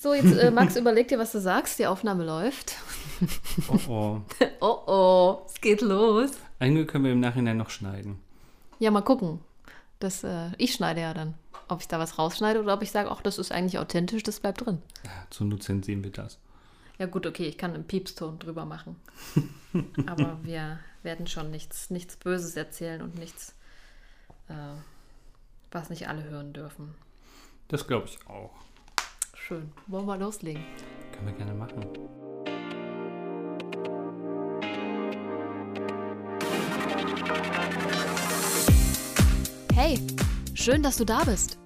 So, jetzt äh, Max, überleg dir, was du sagst. Die Aufnahme läuft. Oh oh. oh oh, es geht los. Einige können wir im Nachhinein noch schneiden. Ja, mal gucken. Das, äh, ich schneide ja dann. Ob ich da was rausschneide oder ob ich sage, ach, das ist eigentlich authentisch, das bleibt drin. Ja, zur Not sehen wir das. Ja gut, okay, ich kann einen Piepston drüber machen. Aber wir werden schon nichts, nichts Böses erzählen und nichts, äh, was nicht alle hören dürfen. Das glaube ich auch. Schön. Wollen wir loslegen? Können wir gerne machen. Hey, schön, dass du da bist.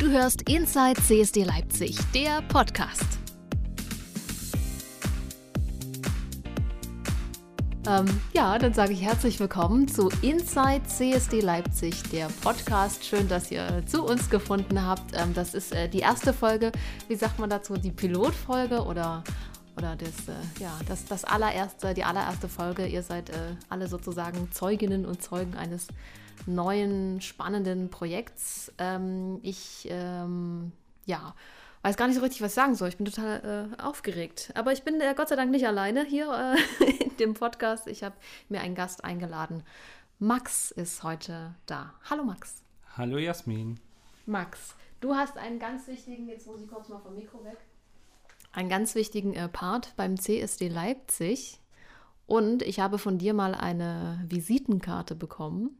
Du hörst Inside CSD Leipzig, der Podcast. Ähm, ja, dann sage ich herzlich willkommen zu Inside CSD Leipzig, der Podcast. Schön, dass ihr zu uns gefunden habt. Ähm, das ist äh, die erste Folge, wie sagt man dazu, die Pilotfolge oder, oder das, äh, ja, das, das allererste, die allererste Folge. Ihr seid äh, alle sozusagen Zeuginnen und Zeugen eines neuen, spannenden Projekts. Ähm, ich, ähm, ja, weiß gar nicht so richtig, was ich sagen soll. Ich bin total äh, aufgeregt. Aber ich bin äh, Gott sei Dank nicht alleine hier äh, in dem Podcast. Ich habe mir einen Gast eingeladen. Max ist heute da. Hallo Max. Hallo Jasmin. Max, du hast einen ganz wichtigen, jetzt muss ich kurz mal vom Mikro weg, einen ganz wichtigen äh, Part beim CSD Leipzig. Und ich habe von dir mal eine Visitenkarte bekommen.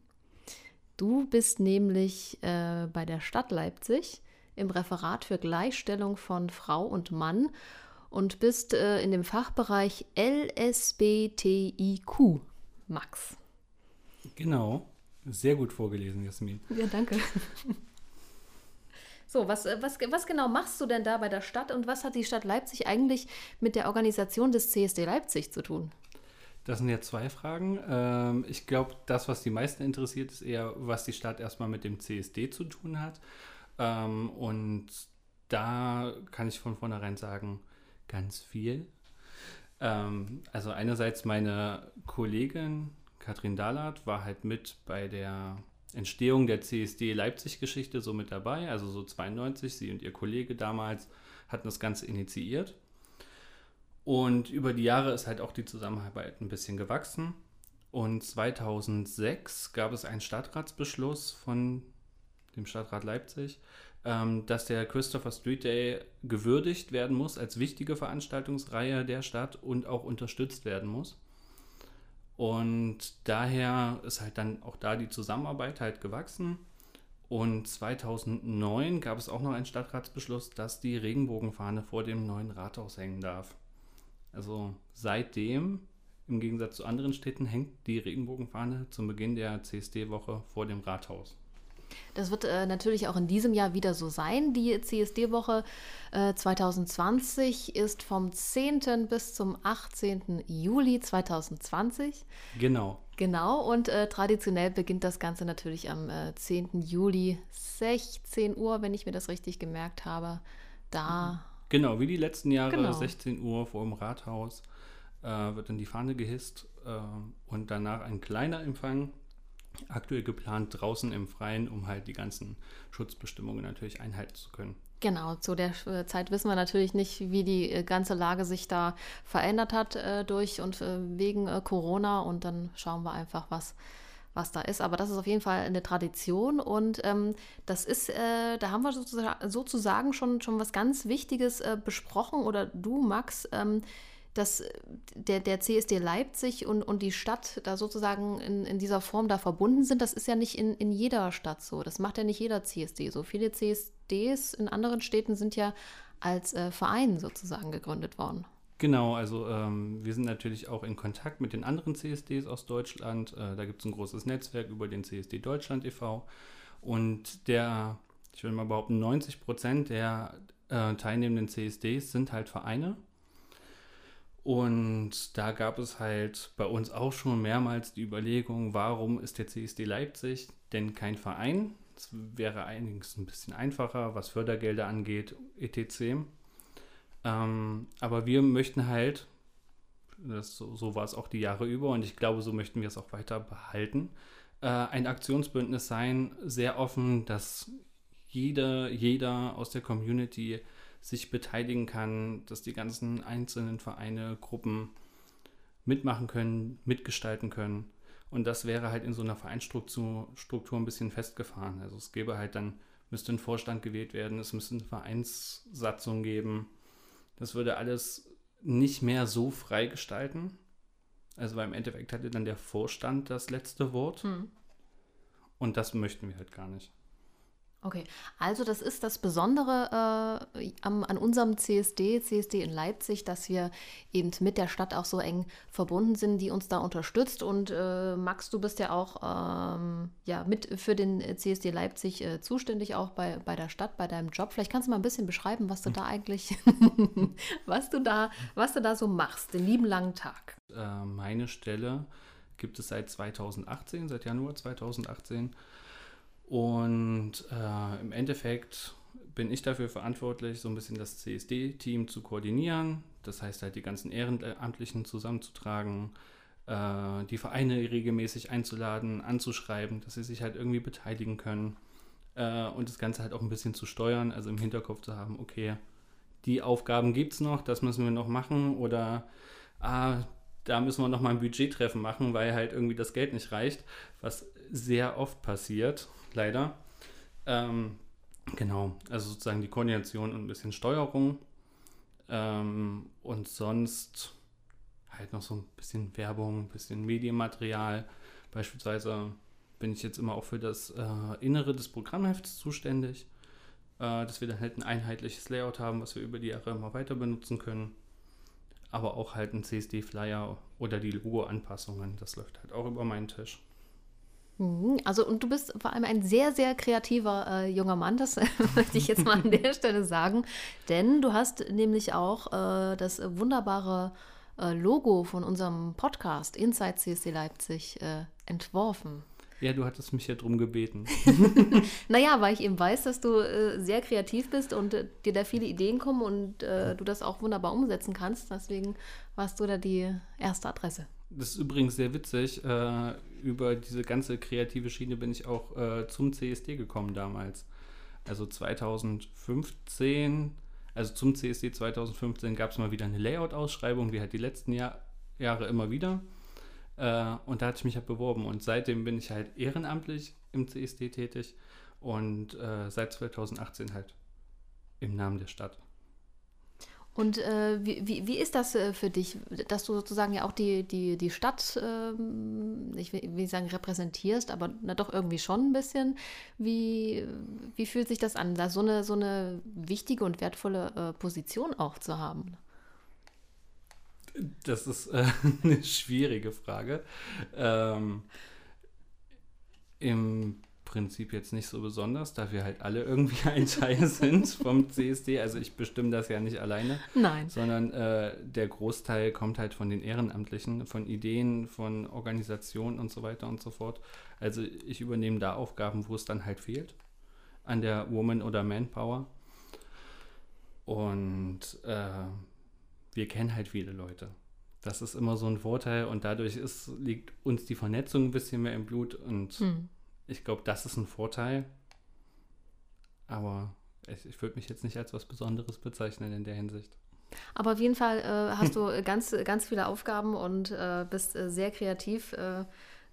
Du bist nämlich äh, bei der Stadt Leipzig im Referat für Gleichstellung von Frau und Mann und bist äh, in dem Fachbereich LSBTIQ, Max. Genau, sehr gut vorgelesen, Jasmin. Ja, danke. So, was, äh, was, was genau machst du denn da bei der Stadt und was hat die Stadt Leipzig eigentlich mit der Organisation des CSD Leipzig zu tun? Das sind ja zwei Fragen. Ähm, ich glaube, das, was die meisten interessiert, ist eher, was die Stadt erstmal mit dem CSD zu tun hat. Ähm, und da kann ich von vornherein sagen, ganz viel. Ähm, also einerseits meine Kollegin Katrin Dahlert war halt mit bei der Entstehung der CSD Leipzig-Geschichte so mit dabei, also so 92, sie und ihr Kollege damals hatten das Ganze initiiert. Und über die Jahre ist halt auch die Zusammenarbeit ein bisschen gewachsen. Und 2006 gab es einen Stadtratsbeschluss von dem Stadtrat Leipzig, ähm, dass der Christopher Street Day gewürdigt werden muss als wichtige Veranstaltungsreihe der Stadt und auch unterstützt werden muss. Und daher ist halt dann auch da die Zusammenarbeit halt gewachsen. Und 2009 gab es auch noch einen Stadtratsbeschluss, dass die Regenbogenfahne vor dem neuen Rathaus hängen darf. Also seitdem, im Gegensatz zu anderen Städten, hängt die Regenbogenfahne zum Beginn der CSD-Woche vor dem Rathaus. Das wird äh, natürlich auch in diesem Jahr wieder so sein. Die CSD-Woche äh, 2020 ist vom 10. bis zum 18. Juli 2020. Genau. Genau, und äh, traditionell beginnt das Ganze natürlich am 10. Äh, Juli, 16 Uhr, wenn ich mir das richtig gemerkt habe. Da. Genau, wie die letzten Jahre, genau. 16 Uhr vor dem Rathaus äh, wird dann die Fahne gehisst äh, und danach ein kleiner Empfang aktuell geplant draußen im Freien, um halt die ganzen Schutzbestimmungen natürlich einhalten zu können. Genau, zu der äh, Zeit wissen wir natürlich nicht, wie die äh, ganze Lage sich da verändert hat äh, durch und äh, wegen äh, Corona und dann schauen wir einfach, was, was da ist. Aber das ist auf jeden Fall eine Tradition und ähm, das ist, äh, da haben wir sozusagen schon, schon was ganz Wichtiges besprochen oder du, Max, ähm, dass äh, der, der CSD Leipzig und, und die Stadt da sozusagen in, in dieser Form da verbunden sind, das ist ja nicht in, in jeder Stadt so. Das macht ja nicht jeder CSD so. Viele CSDs in anderen Städten sind ja als äh, Verein sozusagen gegründet worden. Genau, also ähm, wir sind natürlich auch in Kontakt mit den anderen CSDs aus Deutschland. Äh, da gibt es ein großes Netzwerk über den CSD Deutschland e.V. Und der, ich will mal behaupten, 90 Prozent der äh, teilnehmenden CSDs sind halt Vereine und da gab es halt bei uns auch schon mehrmals die Überlegung, warum ist der CSD Leipzig denn kein Verein? Das wäre einiges ein bisschen einfacher, was Fördergelder angeht, etc. Ähm, aber wir möchten halt, das, so, so, war es auch die Jahre über und ich glaube, so möchten wir es auch weiter behalten, äh, ein Aktionsbündnis sein, sehr offen, dass jeder, jeder aus der Community sich beteiligen kann, dass die ganzen einzelnen Vereine, Gruppen mitmachen können, mitgestalten können. Und das wäre halt in so einer Vereinsstruktur Struktur ein bisschen festgefahren. Also es gäbe halt dann, müsste ein Vorstand gewählt werden, es müsste eine Vereinssatzung geben. Das würde alles nicht mehr so frei gestalten. Also weil im Endeffekt hatte dann der Vorstand das letzte Wort. Hm. Und das möchten wir halt gar nicht. Okay, also das ist das Besondere äh, am, an unserem CSD, CSD in Leipzig, dass wir eben mit der Stadt auch so eng verbunden sind, die uns da unterstützt. Und äh, Max, du bist ja auch ähm, ja, mit für den CSD Leipzig äh, zuständig, auch bei, bei der Stadt, bei deinem Job. Vielleicht kannst du mal ein bisschen beschreiben, was du da eigentlich, was du da, was du da so machst, den lieben langen Tag. Äh, meine Stelle gibt es seit 2018, seit Januar 2018 und äh, im Endeffekt bin ich dafür verantwortlich, so ein bisschen das CSD-Team zu koordinieren. Das heißt halt die ganzen Ehrenamtlichen zusammenzutragen, äh, die Vereine regelmäßig einzuladen, anzuschreiben, dass sie sich halt irgendwie beteiligen können äh, und das Ganze halt auch ein bisschen zu steuern, also im Hinterkopf zu haben, okay, die Aufgaben gibt es noch, das müssen wir noch machen oder ah, da müssen wir noch mal ein Budgettreffen machen, weil halt irgendwie das Geld nicht reicht, was sehr oft passiert leider. Ähm, genau, also sozusagen die Koordination und ein bisschen Steuerung. Ähm, und sonst halt noch so ein bisschen Werbung, ein bisschen Medienmaterial. Beispielsweise bin ich jetzt immer auch für das äh, Innere des Programmhefts zuständig, äh, dass wir dann halt ein einheitliches Layout haben, was wir über die Jahre immer weiter benutzen können. Aber auch halt ein CSD-Flyer oder die Logo-Anpassungen, das läuft halt auch über meinen Tisch. Mhm. Also, und du bist vor allem ein sehr, sehr kreativer äh, junger Mann, das möchte ich jetzt mal an der Stelle sagen. Denn du hast nämlich auch äh, das wunderbare äh, Logo von unserem Podcast Inside CSD Leipzig äh, entworfen. Ja, du hattest mich ja drum gebeten. naja, weil ich eben weiß, dass du äh, sehr kreativ bist und äh, dir da viele Ideen kommen und äh, du das auch wunderbar umsetzen kannst. Deswegen warst du da die erste Adresse. Das ist übrigens sehr witzig. Äh, über diese ganze kreative Schiene bin ich auch äh, zum CSD gekommen damals. Also 2015, also zum CSD 2015 gab es mal wieder eine Layout-Ausschreibung, wie halt die letzten Jahr, Jahre immer wieder. Äh, und da hatte ich mich halt beworben. Und seitdem bin ich halt ehrenamtlich im CSD tätig und äh, seit 2018 halt im Namen der Stadt. Und äh, wie, wie, wie ist das äh, für dich, dass du sozusagen ja auch die, die, die Stadt, äh, ich will, will sagen repräsentierst, aber na doch irgendwie schon ein bisschen. Wie, wie fühlt sich das an, da so eine, so eine wichtige und wertvolle äh, Position auch zu haben? Das ist äh, eine schwierige Frage. Ähm, Im Prinzip jetzt nicht so besonders, da wir halt alle irgendwie ein Teil sind vom CSD. Also ich bestimme das ja nicht alleine. Nein. Sondern äh, der Großteil kommt halt von den Ehrenamtlichen, von Ideen, von Organisationen und so weiter und so fort. Also ich übernehme da Aufgaben, wo es dann halt fehlt. An der Woman- oder Manpower. Und äh, wir kennen halt viele Leute. Das ist immer so ein Vorteil und dadurch ist, liegt uns die Vernetzung ein bisschen mehr im Blut und hm ich glaube, das ist ein Vorteil. Aber ich, ich würde mich jetzt nicht als was Besonderes bezeichnen in der Hinsicht. Aber auf jeden Fall äh, hast du ganz, ganz viele Aufgaben und äh, bist äh, sehr kreativ äh,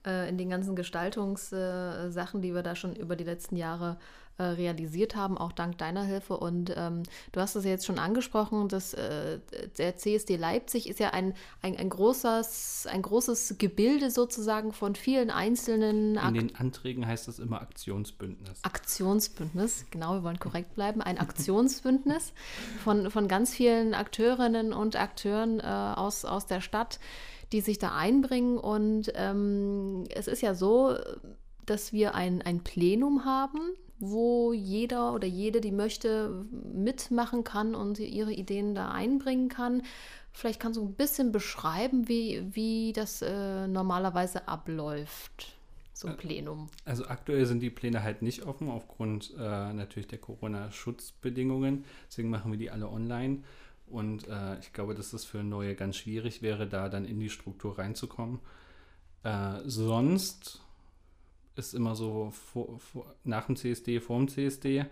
in den ganzen Gestaltungssachen, die wir da schon über die letzten Jahre äh, realisiert haben, auch dank deiner Hilfe. Und ähm, du hast es ja jetzt schon angesprochen, dass äh, der CSD Leipzig ist ja ein, ein, ein, großes, ein großes Gebilde sozusagen von vielen einzelnen. Ak In den Anträgen heißt das immer Aktionsbündnis. Aktionsbündnis, genau, wir wollen korrekt bleiben. Ein Aktionsbündnis von, von ganz vielen Akteurinnen und Akteuren äh, aus, aus der Stadt, die sich da einbringen. Und ähm, es ist ja so, dass wir ein, ein Plenum haben, wo jeder oder jede, die möchte, mitmachen kann und ihre Ideen da einbringen kann. Vielleicht kannst du ein bisschen beschreiben, wie, wie das äh, normalerweise abläuft, so ein Plenum. Also aktuell sind die Pläne halt nicht offen aufgrund äh, natürlich der Corona-Schutzbedingungen. Deswegen machen wir die alle online. Und äh, ich glaube, dass das für Neue ganz schwierig wäre, da dann in die Struktur reinzukommen. Äh, sonst ist immer so vor, vor, nach dem CSD, vor dem CSD.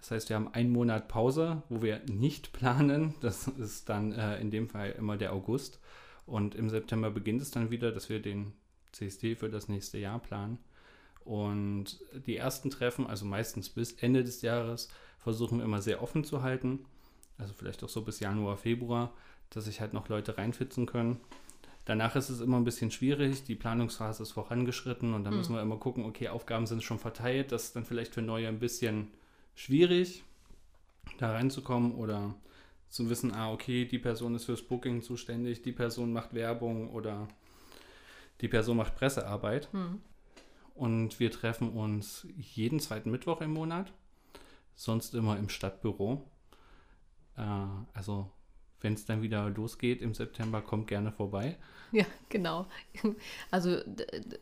Das heißt, wir haben einen Monat Pause, wo wir nicht planen. Das ist dann äh, in dem Fall immer der August. Und im September beginnt es dann wieder, dass wir den CSD für das nächste Jahr planen. Und die ersten Treffen, also meistens bis Ende des Jahres, versuchen wir immer sehr offen zu halten. Also vielleicht auch so bis Januar, Februar, dass sich halt noch Leute reinfitzen können. Danach ist es immer ein bisschen schwierig, die Planungsphase ist vorangeschritten und dann mhm. müssen wir immer gucken, okay, Aufgaben sind schon verteilt, das ist dann vielleicht für Neue ein bisschen schwierig, da reinzukommen oder zu wissen, ah, okay, die Person ist fürs Booking zuständig, die Person macht Werbung oder die Person macht Pressearbeit. Mhm. Und wir treffen uns jeden zweiten Mittwoch im Monat, sonst immer im Stadtbüro. Äh, also wenn es dann wieder losgeht im September, kommt gerne vorbei. Ja, genau. Also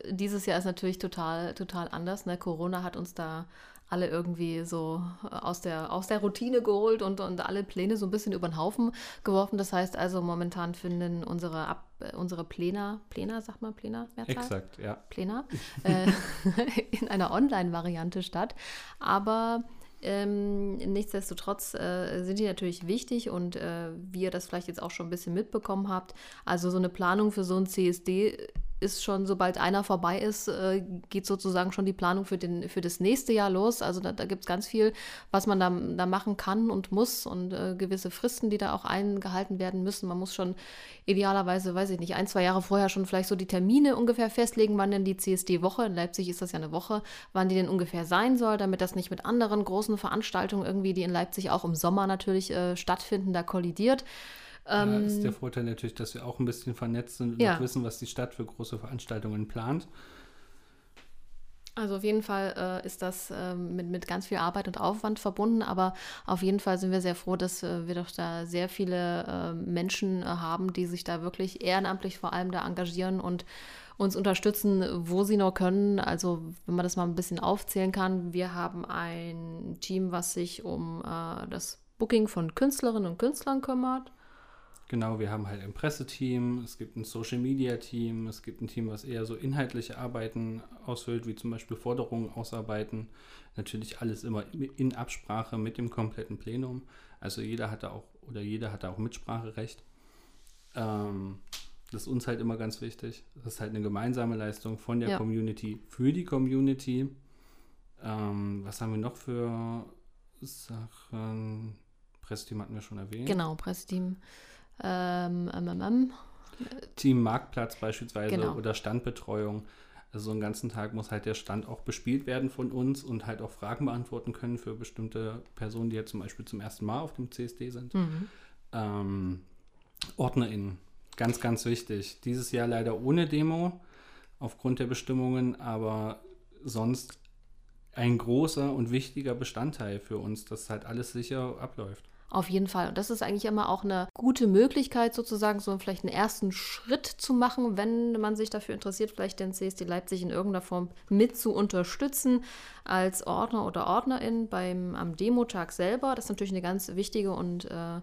dieses Jahr ist natürlich total, total anders. Ne? Corona hat uns da alle irgendwie so aus der, aus der Routine geholt und, und alle Pläne so ein bisschen über den Haufen geworfen. Das heißt also, momentan finden unsere, Ab, unsere Pläne, Pläne, sagt man Pläne? Exakt, ja. Pläne, äh, in einer Online-Variante statt. Aber ähm, nichtsdestotrotz äh, sind die natürlich wichtig und äh, wie ihr das vielleicht jetzt auch schon ein bisschen mitbekommen habt, also so eine Planung für so ein CSD ist schon, sobald einer vorbei ist, äh, geht sozusagen schon die Planung für, den, für das nächste Jahr los. Also da, da gibt es ganz viel, was man da, da machen kann und muss und äh, gewisse Fristen, die da auch eingehalten werden müssen. Man muss schon idealerweise, weiß ich nicht, ein, zwei Jahre vorher schon vielleicht so die Termine ungefähr festlegen, wann denn die CSD-Woche, in Leipzig ist das ja eine Woche, wann die denn ungefähr sein soll, damit das nicht mit anderen großen Veranstaltungen irgendwie, die in Leipzig auch im Sommer natürlich äh, stattfinden, da kollidiert. Ähm, ja, ist der Vorteil natürlich, dass wir auch ein bisschen vernetzt sind und ja. wissen, was die Stadt für große Veranstaltungen plant. Also auf jeden Fall äh, ist das äh, mit, mit ganz viel Arbeit und Aufwand verbunden, aber auf jeden Fall sind wir sehr froh, dass äh, wir doch da sehr viele äh, Menschen äh, haben, die sich da wirklich ehrenamtlich vor allem da engagieren und uns unterstützen, wo sie nur können. Also wenn man das mal ein bisschen aufzählen kann, wir haben ein Team, was sich um äh, das Booking von Künstlerinnen und Künstlern kümmert. Genau, wir haben halt ein Presseteam, es gibt ein Social Media Team, es gibt ein Team, was eher so inhaltliche Arbeiten ausfüllt, wie zum Beispiel Forderungen ausarbeiten. Natürlich alles immer in Absprache mit dem kompletten Plenum. Also jeder hatte auch oder jeder hatte auch Mitspracherecht. Ähm, das ist uns halt immer ganz wichtig. Das ist halt eine gemeinsame Leistung von der ja. Community für die Community. Ähm, was haben wir noch für Sachen? Presseteam hatten wir schon erwähnt. Genau, Presseteam. Ähm, ähm, ähm, ähm, Team Marktplatz beispielsweise genau. oder Standbetreuung. Also so einen ganzen Tag muss halt der Stand auch bespielt werden von uns und halt auch Fragen beantworten können für bestimmte Personen, die jetzt zum Beispiel zum ersten Mal auf dem CSD sind. Mhm. Ähm, OrdnerInnen, ganz, ganz wichtig. Dieses Jahr leider ohne Demo aufgrund der Bestimmungen, aber sonst ein großer und wichtiger Bestandteil für uns, dass halt alles sicher abläuft. Auf jeden Fall. Und das ist eigentlich immer auch eine gute Möglichkeit, sozusagen so vielleicht einen ersten Schritt zu machen, wenn man sich dafür interessiert, vielleicht den CSD Leipzig in irgendeiner Form mit zu unterstützen als Ordner oder Ordnerin beim, am Demotag selber. Das ist natürlich eine ganz wichtige und äh,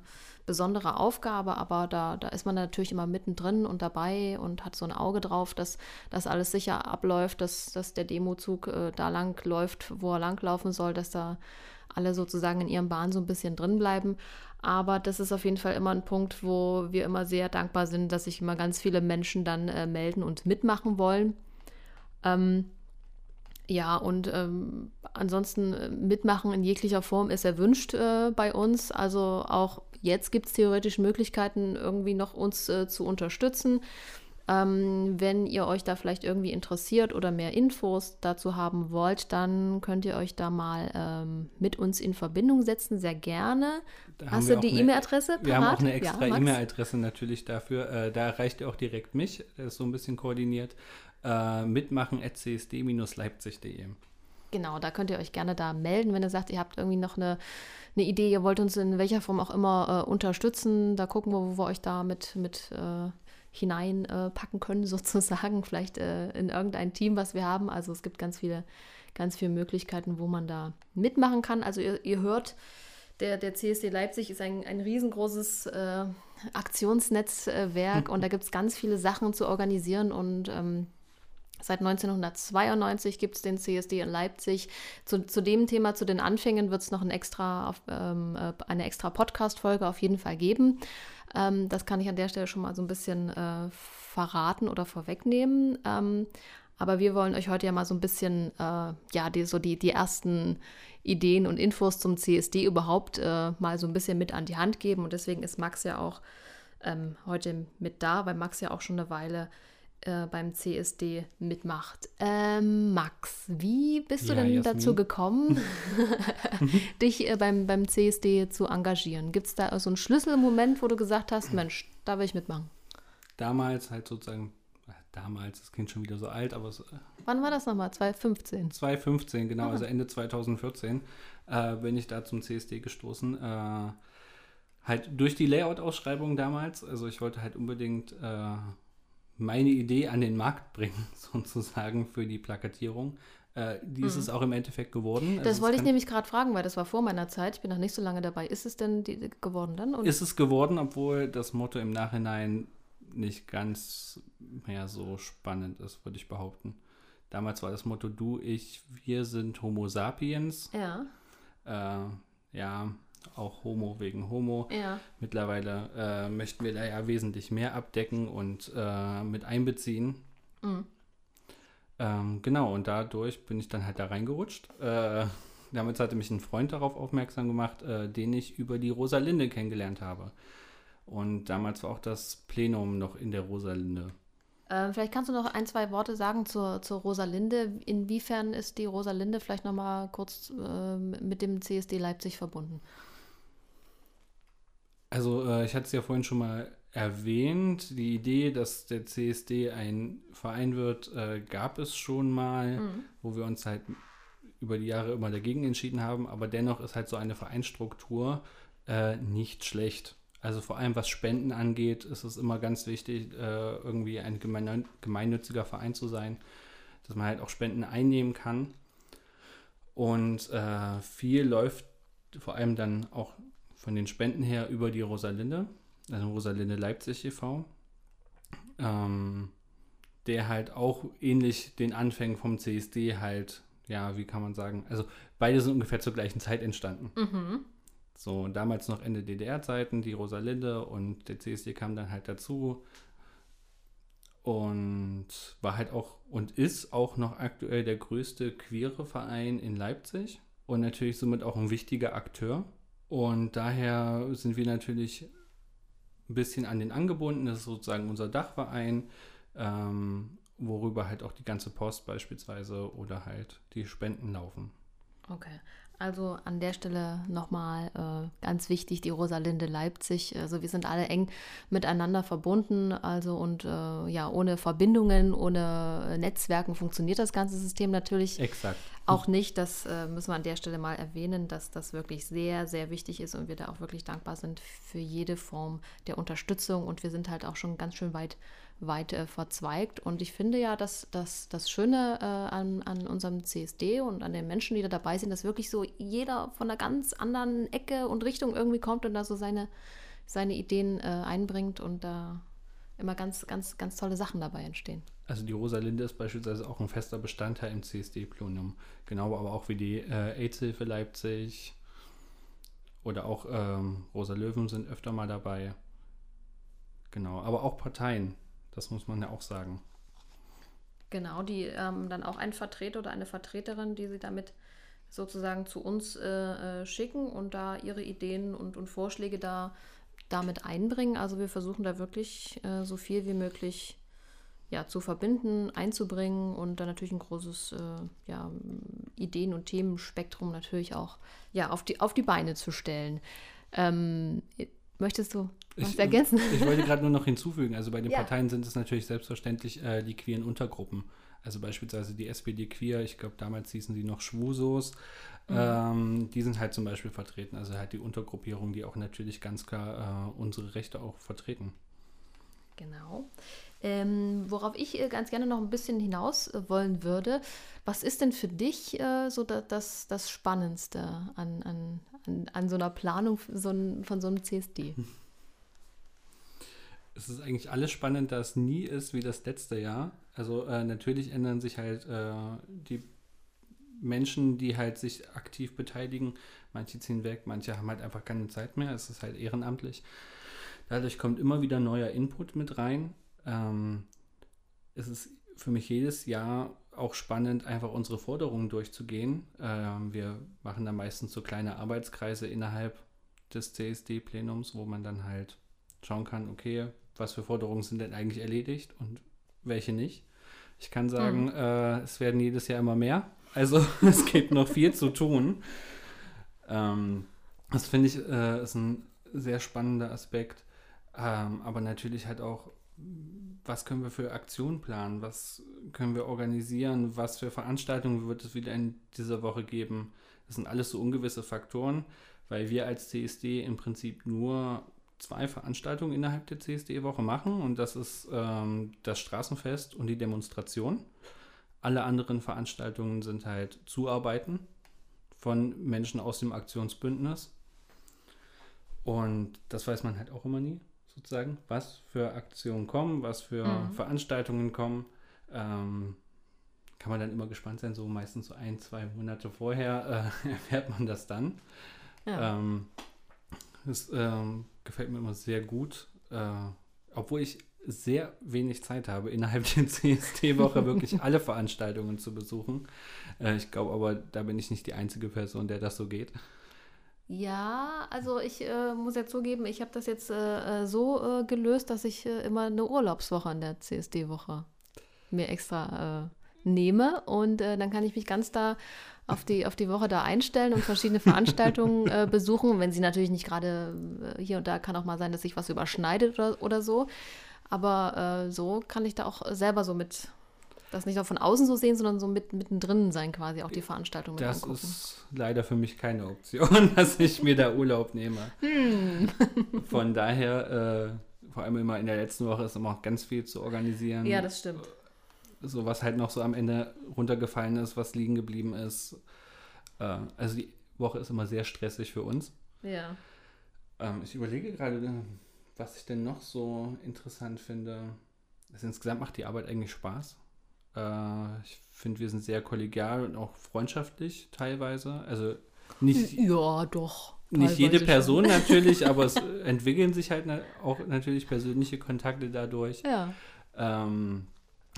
besondere Aufgabe, aber da, da ist man natürlich immer mittendrin und dabei und hat so ein Auge drauf, dass das alles sicher abläuft, dass, dass der Demozug äh, da lang läuft, wo er langlaufen soll, dass da alle sozusagen in ihrem Bahn so ein bisschen drin bleiben. Aber das ist auf jeden Fall immer ein Punkt, wo wir immer sehr dankbar sind, dass sich immer ganz viele Menschen dann äh, melden und mitmachen wollen. Ähm, ja, und ähm, ansonsten äh, mitmachen in jeglicher Form ist erwünscht äh, bei uns. Also auch jetzt gibt es theoretisch Möglichkeiten, irgendwie noch uns äh, zu unterstützen. Ähm, wenn ihr euch da vielleicht irgendwie interessiert oder mehr Infos dazu haben wollt, dann könnt ihr euch da mal ähm, mit uns in Verbindung setzen, sehr gerne. Da Hast du die E-Mail-Adresse? Wir haben auch eine extra ja, E-Mail-Adresse natürlich dafür. Äh, da erreicht ihr auch direkt mich, der ist so ein bisschen koordiniert. Äh, mitmachen at csd-leipzig.de. Genau, da könnt ihr euch gerne da melden, wenn ihr sagt, ihr habt irgendwie noch eine, eine Idee, ihr wollt uns in welcher Form auch immer äh, unterstützen. Da gucken wir, wo wir euch da mit, mit äh, hineinpacken äh, können, sozusagen, vielleicht äh, in irgendein Team, was wir haben. Also es gibt ganz viele, ganz viele Möglichkeiten, wo man da mitmachen kann. Also ihr, ihr hört, der, der CSD Leipzig ist ein, ein riesengroßes äh, Aktionsnetzwerk und da gibt es ganz viele Sachen zu organisieren und ähm, Seit 1992 gibt es den CSD in Leipzig. Zu, zu dem Thema, zu den Anfängen, wird es noch ein extra, ähm, äh, eine extra Podcast-Folge auf jeden Fall geben. Ähm, das kann ich an der Stelle schon mal so ein bisschen äh, verraten oder vorwegnehmen. Ähm, aber wir wollen euch heute ja mal so ein bisschen, äh, ja, die, so die, die ersten Ideen und Infos zum CSD überhaupt äh, mal so ein bisschen mit an die Hand geben. Und deswegen ist Max ja auch ähm, heute mit da, weil Max ja auch schon eine Weile äh, beim CSD mitmacht. Ähm, Max, wie bist du ja, denn Jasmin? dazu gekommen, dich äh, beim, beim CSD zu engagieren? Gibt es da so einen Schlüsselmoment, wo du gesagt hast, Mensch, da will ich mitmachen? Damals halt sozusagen damals, das klingt schon wieder so alt, aber es, äh, Wann war das nochmal? 2015? 2015, genau, Aha. also Ende 2014 äh, bin ich da zum CSD gestoßen. Äh, halt durch die Layout-Ausschreibung damals, also ich wollte halt unbedingt äh, meine Idee an den Markt bringen, sozusagen, für die Plakatierung. Äh, die ist mhm. es auch im Endeffekt geworden. Das also wollte ich nämlich gerade fragen, weil das war vor meiner Zeit. Ich bin noch nicht so lange dabei. Ist es denn die, geworden dann? Und ist es geworden, obwohl das Motto im Nachhinein nicht ganz mehr so spannend ist, würde ich behaupten. Damals war das Motto du, ich, wir sind Homo sapiens. Ja. Äh, ja, auch Homo wegen Homo. Ja. Mittlerweile äh, möchten wir da ja wesentlich mehr abdecken und äh, mit einbeziehen. Mhm. Ähm, genau, und dadurch bin ich dann halt da reingerutscht. Äh, damals hatte mich ein Freund darauf aufmerksam gemacht, äh, den ich über die Rosalinde kennengelernt habe. Und damals war auch das Plenum noch in der Rosalinde. Äh, vielleicht kannst du noch ein, zwei Worte sagen zur, zur Rosalinde. Inwiefern ist die Rosalinde vielleicht nochmal kurz äh, mit dem CSD Leipzig verbunden? Also äh, ich hatte es ja vorhin schon mal erwähnt. Die Idee, dass der CSD ein Verein wird, äh, gab es schon mal, mhm. wo wir uns halt über die Jahre immer dagegen entschieden haben. Aber dennoch ist halt so eine Vereinsstruktur äh, nicht schlecht. Also vor allem was Spenden angeht, ist es immer ganz wichtig, äh, irgendwie ein gemeinnütziger Verein zu sein, dass man halt auch Spenden einnehmen kann. Und äh, viel läuft vor allem dann auch von den Spenden her über die Rosalinde, also Rosalinde Leipzig e.V., ähm, der halt auch ähnlich den Anfängen vom CSD halt, ja, wie kann man sagen, also beide sind ungefähr zur gleichen Zeit entstanden. Mhm. So, damals noch Ende DDR-Zeiten, die Rosalinde und der CSD kam dann halt dazu. Und war halt auch und ist auch noch aktuell der größte queere Verein in Leipzig und natürlich somit auch ein wichtiger Akteur. Und daher sind wir natürlich ein bisschen an den angebunden. Das ist sozusagen unser Dachverein, ähm, worüber halt auch die ganze Post beispielsweise oder halt die Spenden laufen. Okay. Also an der Stelle nochmal äh, ganz wichtig, die Rosalinde Leipzig. Also wir sind alle eng miteinander verbunden. Also und äh, ja, ohne Verbindungen, ohne Netzwerken funktioniert das ganze System natürlich Exakt. auch nicht. Das äh, müssen wir an der Stelle mal erwähnen, dass das wirklich sehr, sehr wichtig ist und wir da auch wirklich dankbar sind für jede Form der Unterstützung. Und wir sind halt auch schon ganz schön weit weit äh, verzweigt. Und ich finde ja, dass, dass das Schöne äh, an, an unserem CSD und an den Menschen, die da dabei sind, dass wirklich so jeder von einer ganz anderen Ecke und Richtung irgendwie kommt und da so seine, seine Ideen äh, einbringt und da immer ganz, ganz, ganz tolle Sachen dabei entstehen. Also die Rosalinde ist beispielsweise auch ein fester Bestandteil im CSD-Plonium. Genau, aber auch wie die äh, AIDS-Hilfe Leipzig oder auch ähm, Rosa Löwen sind öfter mal dabei. Genau, aber auch Parteien. Das muss man ja auch sagen. Genau, die ähm, dann auch einen Vertreter oder eine Vertreterin, die sie damit sozusagen zu uns äh, äh, schicken und da ihre Ideen und, und Vorschläge da damit einbringen. Also wir versuchen da wirklich äh, so viel wie möglich ja, zu verbinden, einzubringen und dann natürlich ein großes äh, ja, Ideen- und Themenspektrum natürlich auch ja, auf, die, auf die Beine zu stellen. Ähm, möchtest du was ich, ergänzen? Ich wollte gerade nur noch hinzufügen, also bei den ja. Parteien sind es natürlich selbstverständlich äh, die queeren Untergruppen. Also beispielsweise die SPD Queer, ich glaube damals hießen sie noch Schwusos, mhm. ähm, die sind halt zum Beispiel vertreten. Also halt die Untergruppierung, die auch natürlich ganz klar äh, unsere Rechte auch vertreten. Genau. Ähm, worauf ich äh, ganz gerne noch ein bisschen hinaus äh, wollen würde, was ist denn für dich äh, so da, das, das Spannendste an, an, an, an so einer Planung so von so einem CSD? es ist eigentlich alles spannend, da es nie ist wie das letzte Jahr. Also äh, natürlich ändern sich halt äh, die Menschen, die halt sich aktiv beteiligen. Manche ziehen weg, manche haben halt einfach keine Zeit mehr. Es ist halt ehrenamtlich. Dadurch kommt immer wieder neuer Input mit rein. Ähm, es ist für mich jedes Jahr auch spannend, einfach unsere Forderungen durchzugehen. Ähm, wir machen da meistens so kleine Arbeitskreise innerhalb des CSD-Plenums, wo man dann halt schauen kann, okay, was für Forderungen sind denn eigentlich erledigt und welche nicht. Ich kann sagen, mhm. äh, es werden jedes Jahr immer mehr. Also es gibt noch viel zu tun. Ähm, das finde ich äh, ist ein sehr spannender Aspekt. Ähm, aber natürlich halt auch, was können wir für Aktionen planen? Was können wir organisieren? Was für Veranstaltungen wird es wieder in dieser Woche geben? Das sind alles so ungewisse Faktoren, weil wir als CSD im Prinzip nur zwei Veranstaltungen innerhalb der CSD-Woche machen und das ist ähm, das Straßenfest und die Demonstration. Alle anderen Veranstaltungen sind halt Zuarbeiten von Menschen aus dem Aktionsbündnis. Und das weiß man halt auch immer nie, sozusagen, was für Aktionen kommen, was für mhm. Veranstaltungen kommen. Ähm, kann man dann immer gespannt sein, so meistens so ein, zwei Monate vorher äh, erfährt man das dann. Ja. Ähm, das ähm, gefällt mir immer sehr gut, äh, obwohl ich sehr wenig Zeit habe, innerhalb der CST-Woche wirklich alle Veranstaltungen zu besuchen. Äh, ich glaube aber, da bin ich nicht die einzige Person, der das so geht. Ja, also ich äh, muss jetzt zugeben, ich habe das jetzt äh, äh so äh, gelöst, dass ich äh, immer eine Urlaubswoche an der CSD-Woche mir extra nehme und dann kann ich mich ganz da auf die, auf die Woche da einstellen und verschiedene Veranstaltungen äh, besuchen. Wenn sie natürlich nicht gerade äh, hier und da kann auch mal sein, dass sich was überschneidet oder, oder so. Aber äh, so kann ich da auch selber so mit, das nicht nur von außen so sehen, sondern so mit, mittendrin sein, quasi auch die Veranstaltung mit Das angucken. ist leider für mich keine Option, dass ich mir da Urlaub nehme. Hm. Von daher, äh, vor allem immer in der letzten Woche ist immer auch ganz viel zu organisieren. Ja, das stimmt so was halt noch so am Ende runtergefallen ist, was liegen geblieben ist. Äh, also die Woche ist immer sehr stressig für uns. Ja. Ähm, ich überlege gerade, was ich denn noch so interessant finde. Also insgesamt macht die Arbeit eigentlich Spaß. Äh, ich finde, wir sind sehr kollegial und auch freundschaftlich teilweise. Also nicht. Ja, doch. Nicht jede Person schon. natürlich, aber es entwickeln sich halt auch natürlich persönliche Kontakte dadurch. Ja. Ähm,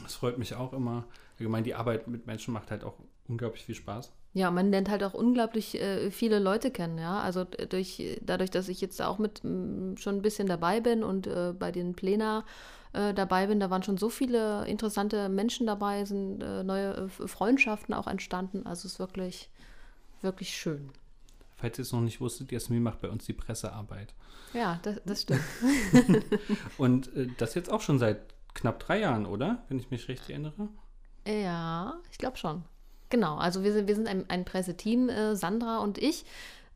das freut mich auch immer. Allgemein, die Arbeit mit Menschen macht halt auch unglaublich viel Spaß. Ja, man lernt halt auch unglaublich äh, viele Leute kennen, ja. Also durch, dadurch, dass ich jetzt auch mit m, schon ein bisschen dabei bin und äh, bei den Plena äh, dabei bin, da waren schon so viele interessante Menschen dabei, sind äh, neue äh, Freundschaften auch entstanden. Also es ist wirklich, wirklich schön. Falls ihr es noch nicht wusstet, Jasmin macht bei uns die Pressearbeit. Ja, das, das stimmt. und äh, das jetzt auch schon seit knapp drei Jahren, oder? Wenn ich mich richtig erinnere. Ja, ich glaube schon. Genau, also wir sind, wir sind ein, ein Presseteam, äh, Sandra und ich.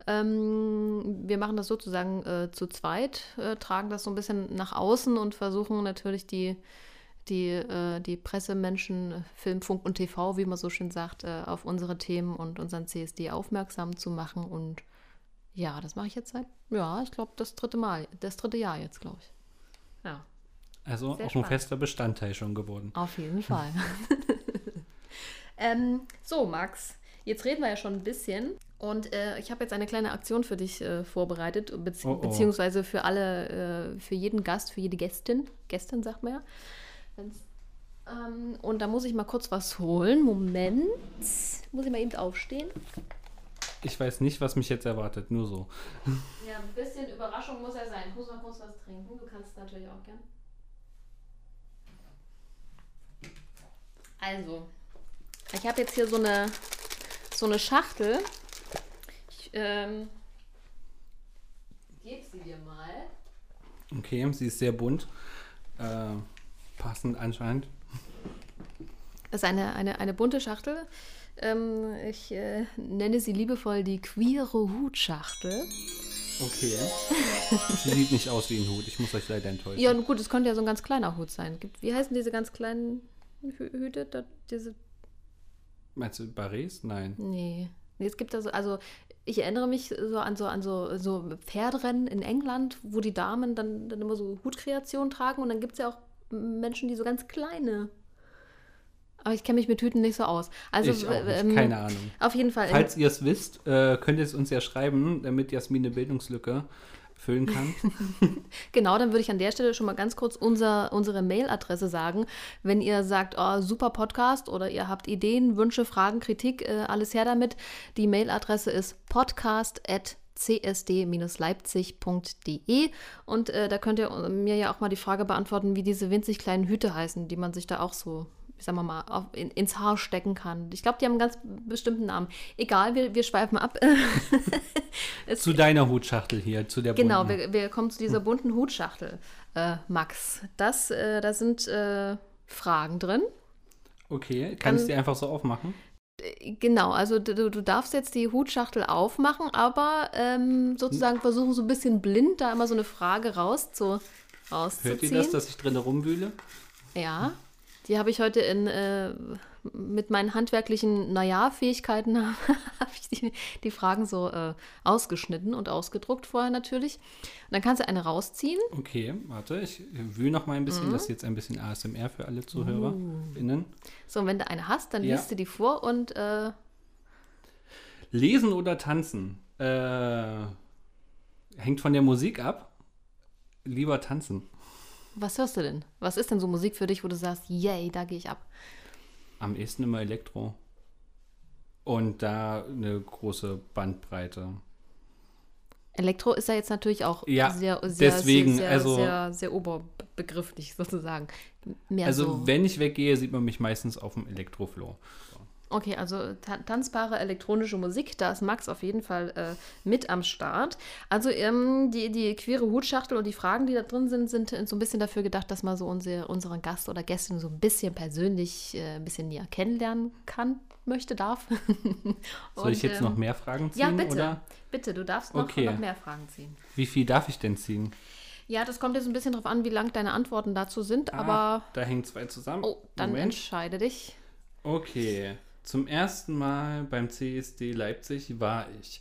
Ähm, wir machen das sozusagen äh, zu zweit, äh, tragen das so ein bisschen nach außen und versuchen natürlich die, die, äh, die Pressemenschen, Film, Funk und TV, wie man so schön sagt, äh, auf unsere Themen und unseren CSD aufmerksam zu machen. Und ja, das mache ich jetzt seit, ja, ich glaube, das dritte Mal, das dritte Jahr jetzt, glaube ich. Ja. Also Sehr auch spannend. ein fester Bestandteil schon geworden. Auf jeden Fall. ähm, so, Max, jetzt reden wir ja schon ein bisschen. Und äh, ich habe jetzt eine kleine Aktion für dich äh, vorbereitet, bezieh oh, oh. beziehungsweise für alle, äh, für jeden Gast, für jede Gästin. Gästin sagt man ja. Ähm, und da muss ich mal kurz was holen. Moment. Muss ich mal eben aufstehen. Ich weiß nicht, was mich jetzt erwartet, nur so. Ja, ein bisschen Überraschung muss er sein. Ich muss mal kurz was trinken. Du kannst natürlich auch gern. Also, ich habe jetzt hier so eine, so eine Schachtel. Ich ähm, gebe sie dir mal. Okay, sie ist sehr bunt. Äh, passend anscheinend. Das ist eine, eine, eine bunte Schachtel. Ähm, ich äh, nenne sie liebevoll die queere Hutschachtel. Okay. sie sieht nicht aus wie ein Hut. Ich muss euch leider enttäuschen. Ja, gut, es könnte ja so ein ganz kleiner Hut sein. Wie heißen diese ganz kleinen Hüte, diese. Meinst du Barets? Nein. Nee. Nee, es gibt also, also ich erinnere mich so an so an so, so Pferderennen in England, wo die Damen dann, dann immer so Hutkreationen tragen und dann gibt es ja auch Menschen, die so ganz kleine. Aber ich kenne mich mit Hüten nicht so aus. Also ich auch nicht, ähm, keine Ahnung. Auf jeden Fall. Falls ihr es wisst, äh, könnt ihr es uns ja schreiben, damit Jasmin eine Bildungslücke füllen kann. Genau, dann würde ich an der Stelle schon mal ganz kurz unser, unsere Mailadresse sagen. Wenn ihr sagt, oh, super Podcast oder ihr habt Ideen, Wünsche, Fragen, Kritik, äh, alles her damit. Die Mailadresse ist podcast.csd-leipzig.de und äh, da könnt ihr mir ja auch mal die Frage beantworten, wie diese winzig kleinen Hüte heißen, die man sich da auch so, sagen wir mal, auf, in, ins Haar stecken kann. Ich glaube, die haben einen ganz bestimmten Namen. Egal, wir, wir schweifen ab. Zu deiner Hutschachtel hier, zu der Genau, bunten. wir, wir kommen zu dieser bunten Hutschachtel, äh, Max. Das, äh, da sind äh, Fragen drin. Okay, kann ich Dann- die einfach so aufmachen? Genau, also du, du darfst jetzt die Hutschachtel aufmachen, aber ähm, sozusagen versuchen so ein bisschen blind da immer so eine Frage rauszu, rauszuziehen. Hört ihr das, dass ich drin rumwühle? Ja, die habe ich heute in, äh, mit meinen handwerklichen Naja-Fähigkeiten habe ich die, die Fragen so äh, ausgeschnitten und ausgedruckt vorher natürlich. Und dann kannst du eine rausziehen. Okay, warte, ich wühle noch mal ein bisschen. Mhm. Das ist jetzt ein bisschen ASMR für alle ZuhörerInnen. So, und wenn du eine hast, dann Ja. liest du die vor und äh, Lesen oder tanzen? Äh, hängt von der Musik ab. Lieber tanzen. Was hörst du denn? Was ist denn so Musik für dich, wo du sagst, yay, da gehe ich ab? Am ehesten immer Elektro. Und da eine große Bandbreite. Elektro ist ja jetzt natürlich auch Ja, sehr, sehr, deswegen, sehr, sehr, also- sehr, sehr oberbegrifflich sozusagen. Mehr Also, so. wenn ich weggehe, sieht man mich meistens auf dem Elektroflow. Okay, also ta tanzbare elektronische Musik, da ist Max auf jeden Fall äh, mit am Start. Also ähm, die, die queere Hutschachtel und die Fragen, die da drin sind, sind so ein bisschen dafür gedacht, dass man so unsere, unseren Gast oder Gästin so ein bisschen persönlich äh, ein bisschen näher kennenlernen kann, möchte, darf. Soll ich Und, jetzt ähm, noch mehr Fragen ziehen? Ja, bitte. Oder Bitte, du darfst noch, Okay. noch mehr Fragen ziehen. wie viel darf ich denn ziehen? Ja, das kommt jetzt ein bisschen drauf an, wie lang deine Antworten dazu sind, aber Ah, da hängen zwei zusammen. oh, dann Moment. entscheide dich. Okay, zum ersten Mal beim CSD Leipzig war ich.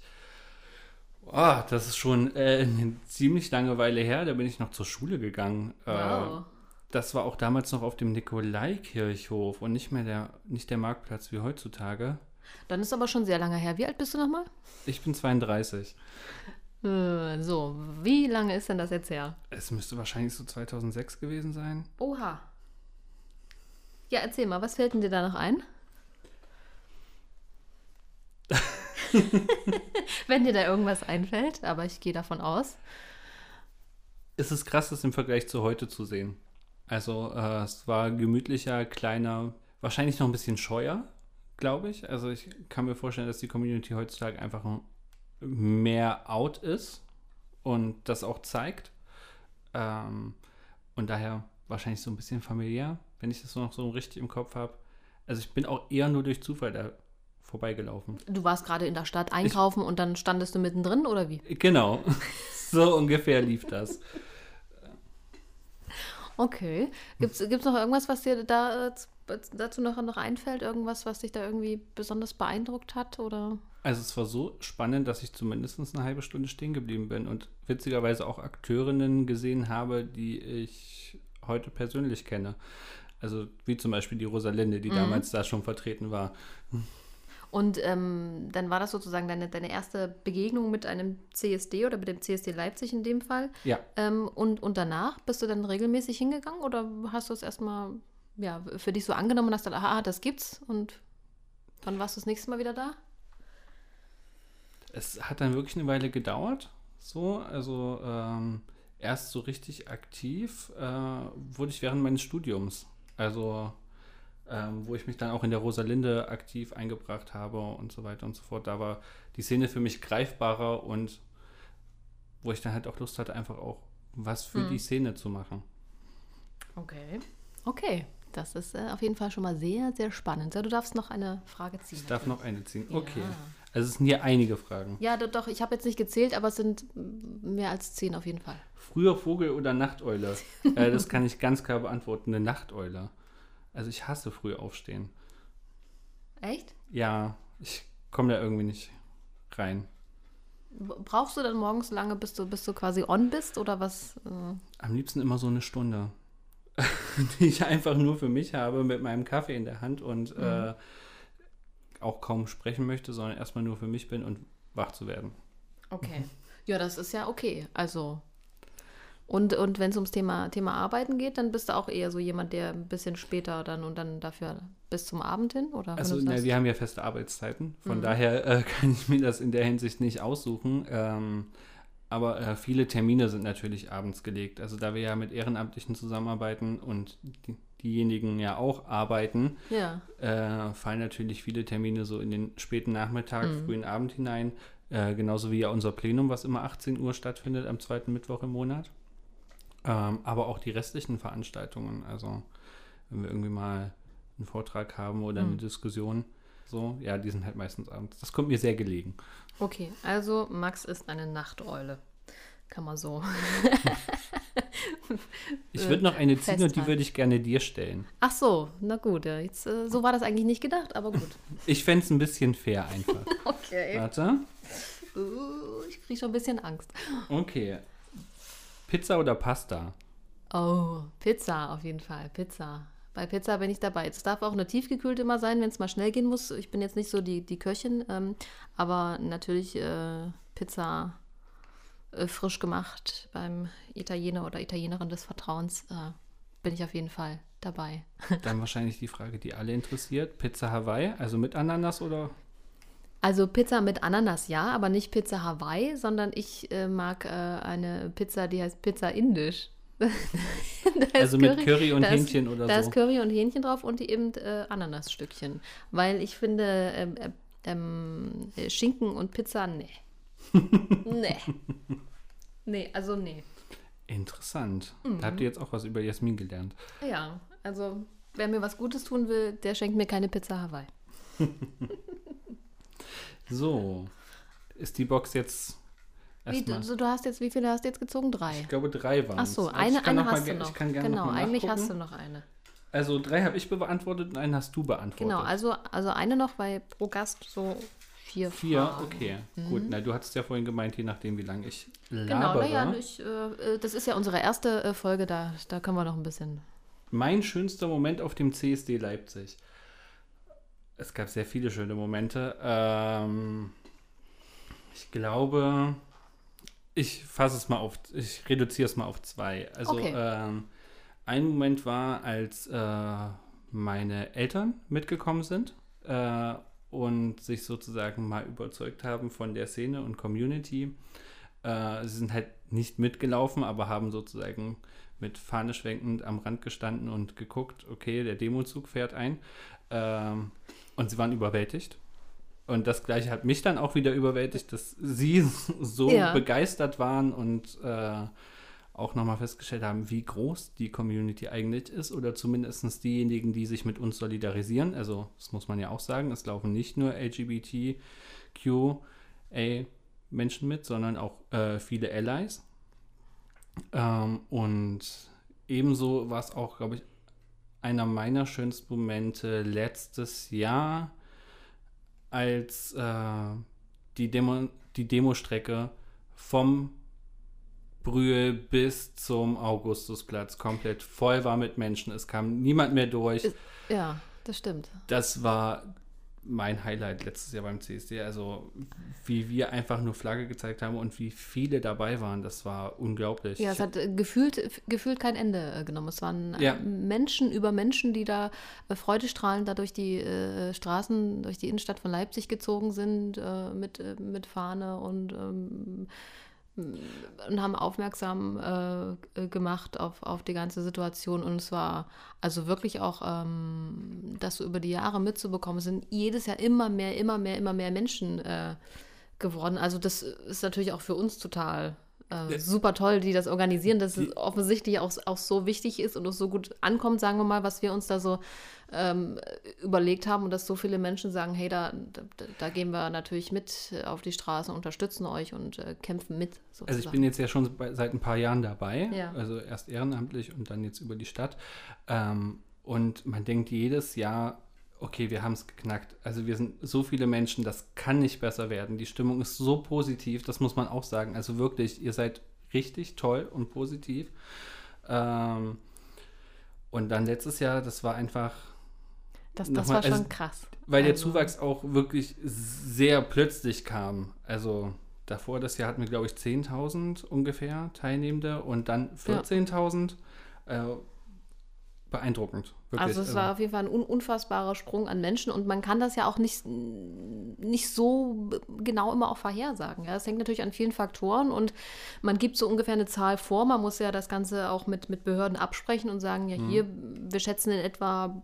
Oh, das ist schon äh, eine ziemlich lange Weile her. Da bin ich noch zur Schule gegangen. Äh, Wow. das war auch damals noch auf dem Nikolaikirchhof und nicht mehr der, nicht der Marktplatz wie heutzutage. Dann ist aber schon sehr lange her. Wie alt bist du nochmal? Ich bin 32. Äh, so, wie lange ist denn das jetzt her? Es müsste wahrscheinlich so 2006 gewesen sein. Oha. Ja, erzähl mal, was fällt denn dir da noch ein? Wenn dir da irgendwas einfällt, aber ich gehe davon aus. Es ist krass, das im Vergleich zu heute zu sehen. Also äh, es war gemütlicher, kleiner, wahrscheinlich noch ein bisschen scheuer, glaube ich. Also ich kann mir vorstellen, dass die Community heutzutage einfach mehr out ist und das auch zeigt. Ähm, und daher wahrscheinlich so ein bisschen familiär, wenn ich das noch so richtig im Kopf habe. Also ich bin auch eher nur durch Zufall da vorbeigelaufen. Du warst gerade in der Stadt einkaufen und dann standest du mittendrin oder wie? Genau, so ungefähr lief das. Okay. Gibt es noch irgendwas, was dir da äh, dazu noch, noch einfällt? Irgendwas, was dich da irgendwie besonders beeindruckt hat? Oder? Also es war so spannend, dass ich zumindest eine halbe Stunde stehen geblieben bin und witzigerweise auch Akteurinnen gesehen habe, die ich heute persönlich kenne. Also wie zum Beispiel die Rosalinde, die damals da schon vertreten war. Und ähm, dann war das sozusagen deine, deine erste Begegnung mit einem CSD oder mit dem CSD Leipzig in dem Fall. Ja, Ähm, und, und danach bist du dann regelmäßig hingegangen oder hast du es erstmal ja, für dich so angenommen und hast dann, aha, das gibt's und wann warst du das nächste Mal wieder da? es hat dann wirklich eine Weile gedauert. So, also ähm, erst so richtig aktiv äh, wurde ich während meines Studiums. Also ähm, wo ich mich dann auch in der Rosalinde aktiv eingebracht habe und so weiter und so fort. Da war die Szene für mich greifbarer und wo ich dann halt auch Lust hatte, einfach auch was für die Szene zu machen. Okay. Okay, das ist äh, auf jeden Fall schon mal sehr, sehr spannend. Ja, du darfst noch eine Frage ziehen. Ich darf noch eine ziehen. Okay. Ja. Also es sind hier einige Fragen. Ja, do- doch, ich habe jetzt nicht gezählt, aber es sind mehr als zehn auf jeden Fall. Früher Vogel oder Nachteule? äh, das kann ich ganz klar beantworten. Eine Nachteule. Also ich hasse früh aufstehen. Echt? Ja, ich komme da irgendwie nicht rein. Brauchst du dann morgens lange, bis du, bis du quasi on bist oder was? Äh? Am liebsten immer so eine Stunde, die ich einfach nur für mich habe mit meinem Kaffee in der Hand und mhm. äh, auch kaum sprechen möchte, sondern erstmal nur für mich bin und wach zu werden. Okay. Ja, das ist ja okay. Also und, und wenn es ums Thema, Thema Arbeiten geht, dann bist du auch eher so jemand, der ein bisschen später dann und dann dafür bis zum Abend hin? Oder also, ne, wir haben ja feste Arbeitszeiten. Von mhm. daher äh, kann ich mir das in der Hinsicht nicht aussuchen. Ähm, aber äh, viele Termine sind natürlich abends gelegt. Also da wir ja mit Ehrenamtlichen zusammenarbeiten und die, diejenigen ja auch arbeiten, ja. Äh, fallen natürlich viele Termine so in den späten Nachmittag, mhm. frühen Abend hinein. Äh, genauso wie ja unser Plenum, was immer 18 Uhr stattfindet am zweiten Mittwoch im Monat. Ähm, aber auch die restlichen Veranstaltungen, also wenn wir irgendwie mal einen Vortrag haben oder eine mhm. Diskussion, so, ja, die sind halt meistens abends. Das kommt mir sehr gelegen. Okay, also Max ist eine Nachteule. Kann man so. ich würde noch eine ziehen und die würde ich gerne dir stellen. Ach so, na gut. Ja, jetzt, äh, so war das eigentlich nicht gedacht, aber gut. ich fände es ein bisschen fair einfach. okay. Warte. Uh, ich kriege schon ein bisschen Angst. Okay. Pizza oder Pasta? Oh, Pizza auf jeden Fall. Pizza. Bei Pizza bin ich dabei. Es darf auch eine tiefgekühlte immer sein, wenn es mal schnell gehen muss. Ich bin jetzt nicht so die, die Köchin, ähm, aber natürlich äh, Pizza äh, frisch gemacht beim Italiener oder Italienerin des Vertrauens äh, bin ich auf jeden Fall dabei. Dann wahrscheinlich die Frage, die alle interessiert. Pizza Hawaii, also mit Ananas oder also Pizza mit Ananas ja, aber nicht Pizza Hawaii, sondern ich äh, mag äh, eine Pizza, die heißt Pizza Indisch. also mit Curry, und Hähnchen ist, oder da so. Da ist Curry und Hähnchen drauf und eben äh, Ananasstückchen. Weil ich finde, ähm, äh, ähm, Schinken und Pizza, nee. nee. Nee, also nee. Interessant. Mhm. Da habt ihr jetzt auch was über Jasmin gelernt. Ja, also wer mir was Gutes tun will, der schenkt mir keine Pizza Hawaii. So, ist die Box jetzt. Wie, du, du, hast jetzt, wie viele hast du jetzt gezogen? Drei? Ich glaube, drei waren Ach so, also eine, eine hast du noch. genau, eigentlich hast du noch eine. Also drei habe ich beantwortet und einen hast du beantwortet. Genau, also, also eine noch, weil pro Gast so vier Vier, Fragen. okay, mhm. gut. Na, du hattest ja vorhin gemeint, je nachdem, wie lange ich labere. Genau, naja, ich, äh, das ist ja unsere erste äh, Folge, da, da können wir noch ein bisschen... Mein schönster Moment auf dem CSD Leipzig es gab sehr viele schöne Momente. Ähm, ich glaube, ich fasse es mal auf, ich reduziere es mal auf zwei. Also okay. ähm, ein Moment war, als äh, meine Eltern mitgekommen sind äh, und sich sozusagen mal überzeugt haben von der Szene und Community. Äh, sie sind halt nicht mitgelaufen, aber haben sozusagen mit Fahne schwenkend am Rand gestanden und geguckt, okay, der Demozug fährt ein. Ähm, und sie waren überwältigt. Und das Gleiche hat mich dann auch wieder überwältigt, dass sie so ja. begeistert waren und äh, auch nochmal festgestellt haben, wie groß die Community eigentlich ist oder zumindest diejenigen, die sich mit uns solidarisieren. Also, das muss man ja auch sagen, es laufen nicht nur LGBTQA Menschen mit, sondern auch äh, viele Allies. Ähm, und ebenso war es auch, glaube ich, einer meiner schönsten Momente letztes Jahr, als äh, die, Demo, die Demostrecke vom Brühl bis zum Augustusplatz komplett voll war mit Menschen. Es kam niemand mehr durch. Ja, das stimmt. Das war mein Highlight letztes Jahr beim CSD. Also wie wir einfach nur Flagge gezeigt haben und wie viele dabei waren, das war unglaublich. Ja, es hat äh, gefühlt, gefühlt kein Ende äh, genommen. Es waren äh, ja. Menschen über Menschen, die da freudestrahlend da durch die äh, Straßen, durch die Innenstadt von Leipzig gezogen sind, äh, mit, mit Fahne und ähm, und haben aufmerksam äh, gemacht auf, auf die ganze Situation. Und es war also wirklich auch, ähm, das so über die Jahre mitzubekommen, sind jedes Jahr immer mehr, immer mehr, immer mehr Menschen äh, geworden. Also das ist natürlich auch für uns total äh, super toll, die das organisieren, dass die, es offensichtlich auch, auch so wichtig ist und es so gut ankommt, sagen wir mal, was wir uns da so ähm, überlegt haben und dass so viele Menschen sagen, hey, da, da, da, gehen wir natürlich mit auf die Straße, unterstützen euch und äh, kämpfen mit. Sozusagen. Also ich bin jetzt ja schon bei, seit ein paar Jahren dabei, ja. also erst ehrenamtlich und dann jetzt über die Stadt. Ähm, und man denkt jedes Jahr, okay, wir haben es geknackt. Also wir sind so viele Menschen, das kann nicht besser werden. Die Stimmung ist so positiv, das muss man auch sagen. Also wirklich, ihr seid richtig toll und positiv. Ähm, und dann letztes Jahr, das war einfach. Das, das war nochmal- schon also, krass. Weil der Also- Zuwachs auch wirklich sehr plötzlich kam. Also davor das Jahr hatten wir, glaube ich, 10.000 ungefähr Teilnehmende und dann 14.000. Äh, beeindruckend. Wirklich. Also es war auf jeden Fall ein un unfassbarer Sprung an Menschen und man kann das ja auch nicht, nicht so genau immer auch vorhersagen. Ja? Es hängt natürlich an vielen Faktoren und man gibt so ungefähr eine Zahl vor. Man muss ja das Ganze auch mit, mit Behörden absprechen und sagen, Mhm. ja hier, wir schätzen in etwa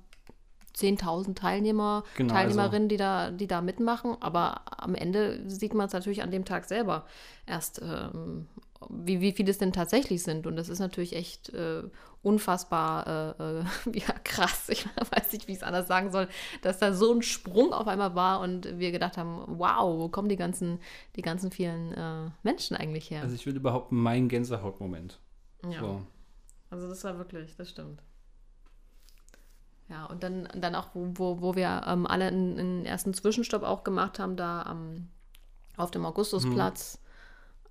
10.000 Teilnehmer, Genau, Teilnehmerinnen, die, da, die da mitmachen. Aber am Ende sieht man es natürlich an dem Tag selber erst, ähm, wie, wie viele es denn tatsächlich sind. Und das ist natürlich echt äh, unfassbar äh, äh, ja, krass. Ich weiß nicht, wie ich es anders sagen soll, dass da so ein Sprung auf einmal war und wir gedacht haben, wow, wo kommen die ganzen, die ganzen vielen äh, Menschen eigentlich her? Also ich würde behaupten, mein Gänsehautmoment. ja. So. Also das war wirklich, das stimmt. Ja, und dann, dann auch, wo, wo, wo wir ähm, alle einen, einen ersten Zwischenstopp auch gemacht haben, da am auf dem Augustusplatz.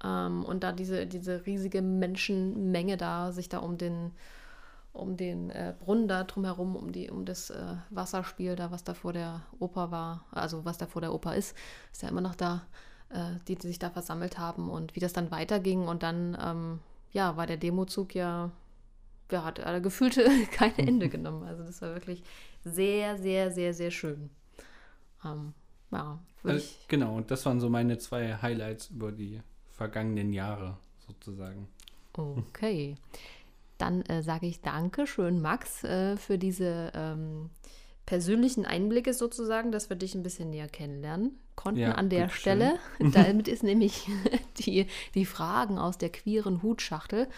Ähm, und da diese, diese riesige Menschenmenge da, sich da um den, um den äh, Brunnen da drumherum, um, die, um das äh, Wasserspiel da, was da vor der Oper war, also was da vor der Oper ist, ist ja immer noch da, äh, die, die sich da versammelt haben und wie das dann weiterging. Und dann, ähm, ja, war der Demozug ja, ja, hat äh, gefühlt kein Ende genommen. Also das war wirklich sehr, sehr, sehr, sehr schön. Ähm, ja, ich. genau, und das waren so meine zwei Highlights über die vergangenen Jahre sozusagen. Okay. Dann äh, sage ich danke schön, Max, äh, für diese ähm, persönlichen Einblicke sozusagen, dass wir dich ein bisschen näher kennenlernen konnten Ja, an der. Stelle. Damit ist nämlich die, die Fragen aus der queeren Hutschachtel,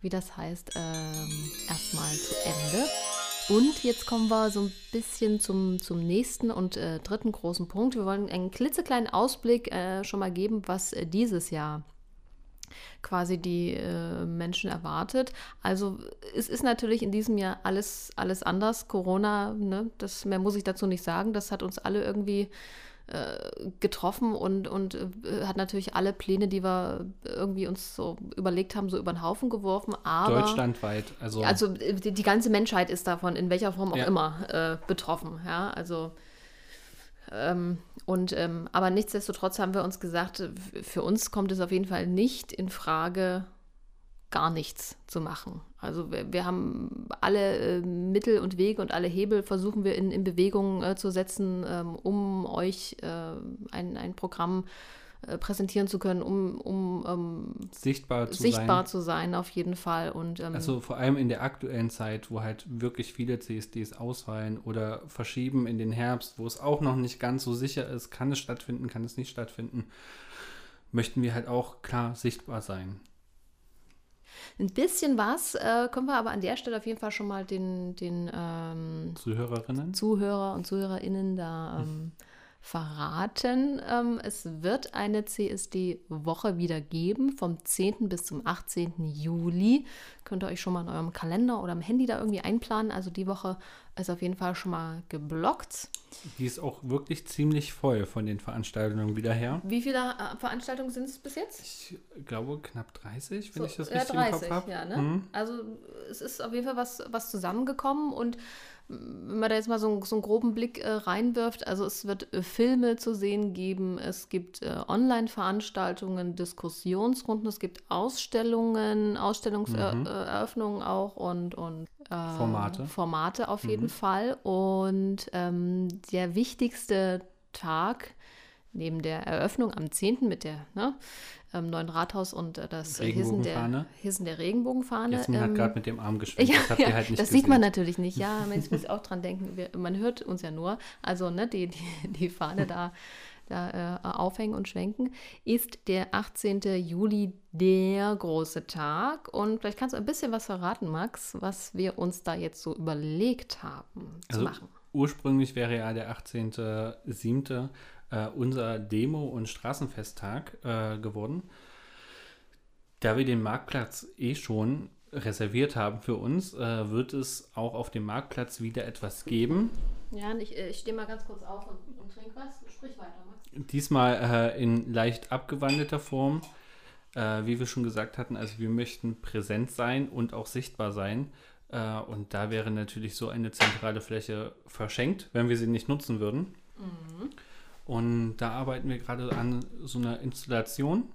wie das heißt, ähm, erstmal zu Ende. Und jetzt kommen wir so ein bisschen zum, zum nächsten und äh, dritten großen Punkt. Wir wollen einen klitzekleinen Ausblick äh, schon mal geben, was äh, dieses Jahr quasi die äh, Menschen erwartet. Also es ist natürlich in diesem Jahr alles, alles anders. Corona, ne, das mehr muss ich dazu nicht sagen. Das hat uns alle irgendwie äh, getroffen und, und äh, hat natürlich alle Pläne, die wir irgendwie uns so überlegt haben, so über den Haufen geworfen. Aber Deutschlandweit, also, also die, die ganze Menschheit ist davon, in welcher Form auch Ja. immer, äh, betroffen. Ja, also ähm, und ähm, aber nichtsdestotrotz haben wir uns gesagt, für uns kommt es auf jeden Fall nicht in Frage, gar nichts zu machen. Also wir, wir haben alle äh, Mittel und Wege und alle Hebel versuchen wir in, in Bewegung äh, zu setzen, ähm, um euch äh, ein, ein Programm äh, präsentieren zu können, um, um ähm, sichtbar zu sichtbar sein. zu sein auf jeden Fall. Und ähm, Also vor allem in der aktuellen Zeit, wo halt wirklich viele CSDs ausfallen oder verschieben in den Herbst, wo es auch noch nicht ganz so sicher ist, kann es stattfinden, kann es nicht stattfinden, möchten wir halt auch klar sichtbar sein. Ein bisschen was äh, können wir aber an der Stelle auf jeden Fall schon mal den, den ähm, Zuhörerinnen? Zuhörer und ZuhörerInnen da ähm, verraten. Ähm, es wird eine CSD-Woche wieder geben, vom 10. bis zum 18. Juli. Könnt ihr euch schon mal in eurem Kalender oder am Handy da irgendwie einplanen. Also die Woche ist auf jeden Fall schon mal geblockt. Die ist auch wirklich ziemlich voll von den Veranstaltungen wieder her. Wie viele äh, Veranstaltungen sind es bis jetzt? Ich glaube knapp 30, wenn So, ich das ja, richtig 30, im Kopf habe. ja, ne? Mhm. Also es ist auf jeden Fall was, was zusammengekommen und wenn man da jetzt mal so, einen- so einen groben Blick äh, reinwirft, also es wird äh, Filme zu sehen geben, es gibt äh, Online-Veranstaltungen, Diskussionsrunden, es gibt Ausstellungen, Ausstellungseröffnungen auch und, und äh, Formate. Formate auf jeden Fall. Und ähm, der wichtigste Tag neben der Eröffnung am 10. mit der ne, ähm, neuen Rathaus und äh, das Hissen der, Regenbogenfahne. Hissen der Regenbogenfahne. Jasmin hat ähm, gerade mit dem Arm geschwenkt, ja, das ja, halt das gesehen. sieht man natürlich nicht. Ja, man muss auch dran denken. Wir, man hört uns ja nur. Also ne, die, die, die Fahne da, da äh, aufhängen und schwenken, ist der 18. Juli der große Tag. Und vielleicht kannst du ein bisschen was verraten, Max, was wir uns da jetzt so überlegt haben zu Also machen. ursprünglich wäre ja der 18.07. Äh, unser Demo- und Straßenfesttag äh, geworden. Da wir den Marktplatz eh schon reserviert haben für uns, äh, wird es auch auf dem Marktplatz wieder etwas geben. Ja, ich, äh, ich stehe mal ganz kurz auf und, und trinke was. Sprich weiter, Max. Diesmal äh, in leicht abgewandelter Form. Äh, wie wir schon gesagt hatten, also wir möchten präsent sein und auch sichtbar sein. Äh, und da wäre natürlich so eine zentrale Fläche verschenkt, wenn wir sie nicht nutzen würden. Mhm. Und da arbeiten wir gerade an so einer Installation,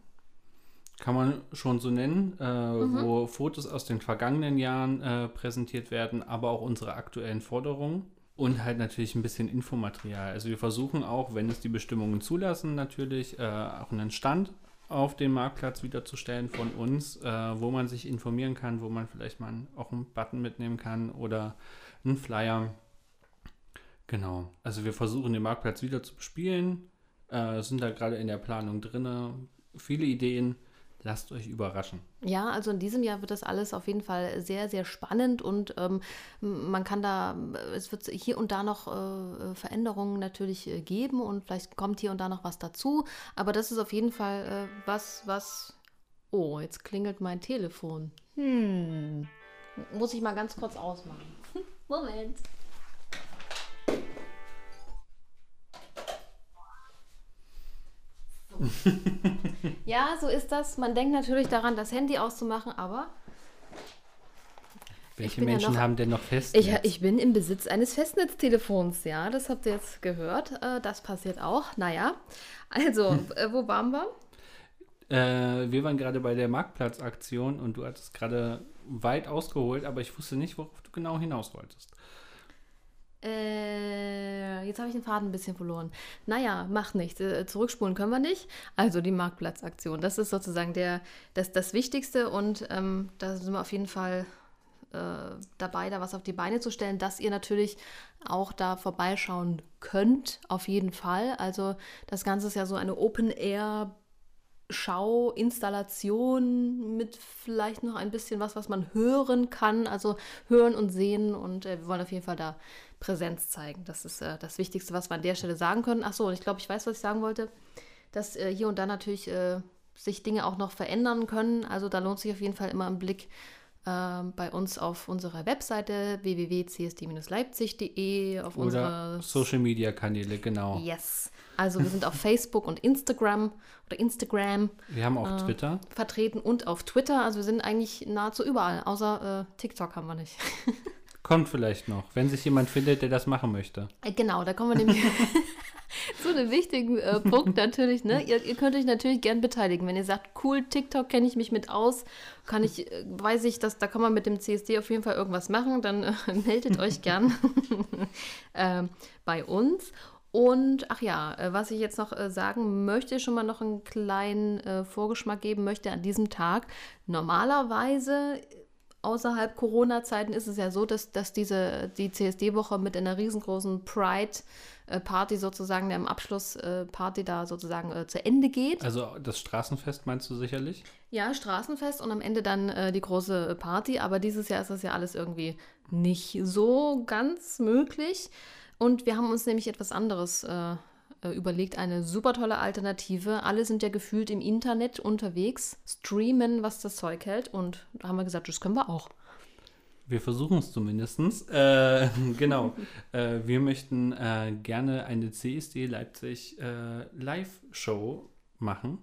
kann man schon so nennen, äh, mhm. wo Fotos aus den vergangenen Jahren äh, präsentiert werden, aber auch unsere aktuellen Forderungen. Und halt natürlich ein bisschen Infomaterial. Also wir versuchen auch, wenn es die Bestimmungen zulassen, natürlich äh, auch einen Stand auf den Marktplatz wiederzustellen von uns, äh, wo man sich informieren kann, wo man vielleicht mal auch einen Button mitnehmen kann oder einen Flyer. Genau. Also wir versuchen den Marktplatz wieder zu bespielen, äh, sind da gerade in der Planung drin. Viele Ideen. Lasst euch überraschen. Ja, also in diesem Jahr wird das alles auf jeden Fall sehr, sehr spannend und ähm, man kann da, es wird hier und da noch äh, Veränderungen natürlich äh, geben und vielleicht kommt hier und da noch was dazu. Aber das ist auf jeden Fall äh, was, was. Oh, jetzt klingelt mein Telefon. Hm. Muss ich mal ganz kurz ausmachen. Moment. ja, so ist das. Man denkt natürlich daran, das Handy auszumachen, aber. Welche Menschen ja noch, haben denn noch Festnetz? Ich, ich, bin im Besitz eines Festnetztelefons, ja, das habt ihr jetzt gehört. Äh, das passiert auch. Naja, also, äh, wo waren wir? Äh, wir waren gerade bei der Marktplatzaktion und du hattest gerade weit ausgeholt, aber ich wusste nicht, worauf du genau hinaus wolltest. Äh, jetzt habe ich den Faden ein bisschen verloren. Naja, macht nichts. Äh, zurückspulen können wir nicht. Also die Marktplatzaktion. Das ist sozusagen der, das, das Wichtigste und ähm, da sind wir auf jeden Fall äh, dabei, da was auf die Beine zu stellen, dass ihr natürlich auch da vorbeischauen könnt, auf jeden Fall. Also das Ganze ist ja so eine Open-Air- Schau, Installation mit vielleicht noch ein bisschen was, was man hören kann, also hören und sehen. Und äh, wir wollen auf jeden Fall da Präsenz zeigen. Das ist äh, das Wichtigste, was wir an der Stelle sagen können. Ach so, ich glaube, ich weiß, was ich sagen wollte, dass äh, hier und da natürlich äh, sich Dinge auch noch verändern können. Also da lohnt sich auf jeden Fall immer ein Blick ähm, bei uns auf unserer Webseite www.csd-leipzig.de, auf Oder unsere Social Media Kanäle, genau. Yes. Also wir sind auf Facebook und Instagram oder Instagram. Wir haben auch äh, Twitter. Vertreten und auf Twitter. Also wir sind eigentlich nahezu überall, außer äh, TikTok haben wir nicht. Kommt vielleicht noch, wenn sich jemand findet, der das machen möchte. Äh, genau, da kommen wir nämlich zu einem wichtigen äh, Punkt natürlich. Ne? Ihr, ihr, könnt euch natürlich gern beteiligen. Wenn ihr sagt, cool, TikTok kenne ich mich mit aus, kann ich, äh, weiß ich, dass da kann man mit dem CSD auf jeden Fall irgendwas machen, dann äh, meldet euch gern ähm, bei uns. Und ach ja, äh, was ich jetzt noch sagen möchte, schon mal noch einen kleinen äh, Vorgeschmack geben möchte an diesem Tag. Normalerweise außerhalb Corona-Zeiten ist es ja so, dass, dass diese, die CSD-Woche mit einer riesengroßen Pride-Party sozusagen, der Abschlussparty da sozusagen äh, zu Ende geht. Also das Straßenfest meinst du sicherlich? Ja, Straßenfest und am Ende dann äh, die große Party. Aber dieses Jahr ist das ja alles irgendwie nicht so ganz möglich. Und wir haben uns nämlich etwas anderes äh, überlegt, eine super tolle Alternative. Alle sind ja gefühlt im Internet unterwegs, streamen, was das Zeug hält. Und da haben wir gesagt, das können wir auch. Wir versuchen es zumindest. Äh, genau. äh, wir möchten äh, gerne eine CSD Leipzig äh, Live-Show machen.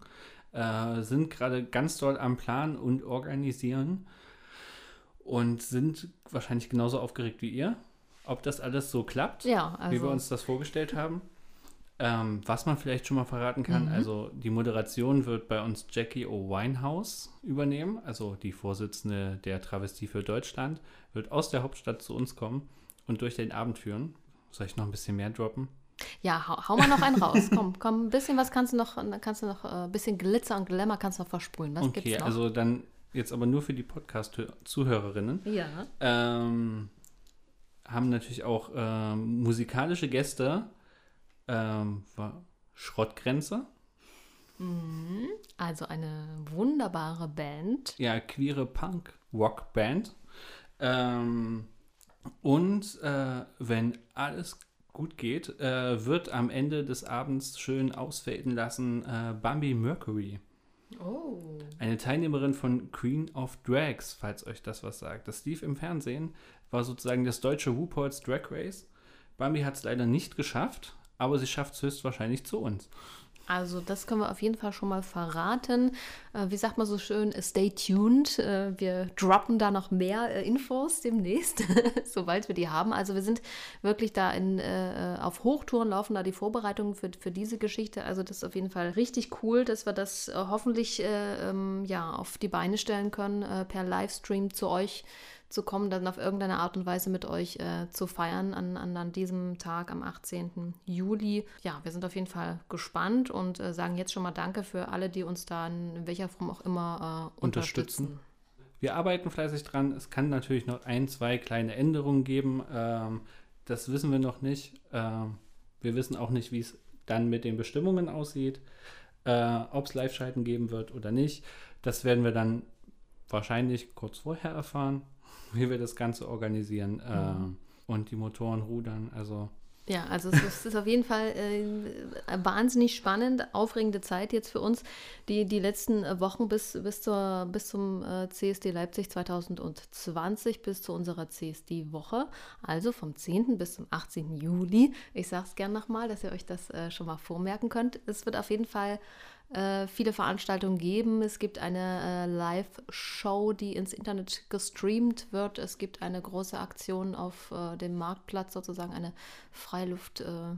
Äh, sind gerade ganz doll am Plan und organisieren und sind wahrscheinlich genauso aufgeregt wie ihr, ob das alles so klappt, ja, also. wie wir also uns das vorgestellt haben. Ähm, was man vielleicht schon mal verraten kann, mhm. also die Moderation wird bei uns Jackie O. Winehouse übernehmen, also die Vorsitzende der Travestie für Deutschland, wird aus der Hauptstadt zu uns kommen und durch den Abend führen. Soll ich noch ein bisschen mehr droppen? Ja, hau, hau mal noch einen raus. komm, komm, ein bisschen was kannst du noch, kannst du noch, ein äh, bisschen Glitzer und Glamour kannst du noch versprühen. Was okay, gibt's noch? also dann jetzt aber nur für die Podcast-Zuhörerinnen. Ja. Ähm, haben natürlich auch ähm, musikalische Gäste ähm, war Schrottgrenze. Mhm. Also eine wunderbare Band. Ja, queere Punk-Rock-Band. Ähm, und äh, wenn alles gut geht, äh, wird am Ende des Abends schön ausfaden lassen äh, Bambi Mercury. Oh. Eine Teilnehmerin von Queen of Drags, falls euch das was sagt. Das lief im Fernsehen, war sozusagen das deutsche RuPaul's Drag Race Bambi hat es leider nicht geschafft, aber sie schafft es höchstwahrscheinlich zu uns. Also das können wir auf jeden Fall schon mal verraten. Äh, wie sagt man so schön, stay tuned. Äh, wir droppen da noch mehr äh, Infos demnächst, sobald wir die haben. Also wir sind wirklich da in, äh, auf Hochtouren, laufen da die Vorbereitungen für, für diese Geschichte. Also das ist auf jeden Fall richtig cool, dass wir das äh, hoffentlich äh, ähm, ja, auf die Beine stellen können, per Livestream zu euch zu kommen, dann auf irgendeine Art und Weise mit euch äh, zu feiern an, an, an, diesem Tag am 18. Juli. Ja, wir sind auf jeden Fall gespannt und äh, sagen jetzt schon mal Danke für alle, die uns da in welcher Form auch immer äh, unterstützen. unterstützen. Wir arbeiten fleißig dran. Es kann natürlich noch ein, zwei kleine Änderungen geben. Ähm, das wissen wir noch nicht. Ähm, wir wissen auch nicht, wie es dann mit den Bestimmungen aussieht, äh, ob es Live-Schalten geben wird oder nicht. Das werden wir dann wahrscheinlich kurz vorher erfahren wie wir das Ganze organisieren mhm. äh, und die Motoren rudern. Also ja, also es ist, ist auf jeden Fall äh, wahnsinnig spannend, aufregende Zeit jetzt für uns. Die, die letzten Wochen bis, bis, zur, bis zum äh, CSD Leipzig 2020, bis zu unserer CSD-Woche, also vom 10. bis zum 18. Juli. Ich sage es gerne nochmal, dass ihr euch das äh, schon mal vormerken könnt. Es wird auf jeden Fall äh, viele Veranstaltungen geben. Es gibt eine äh, Live-Show, die ins Internet gestreamt wird. Es gibt eine große Aktion auf äh, dem Marktplatz, sozusagen eine Freiluft- äh,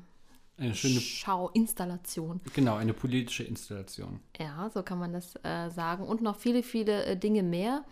eine schöne Schau-Installation. Genau, eine politische Installation. Ja, so kann man das äh, sagen. Und noch viele, viele äh, Dinge mehr.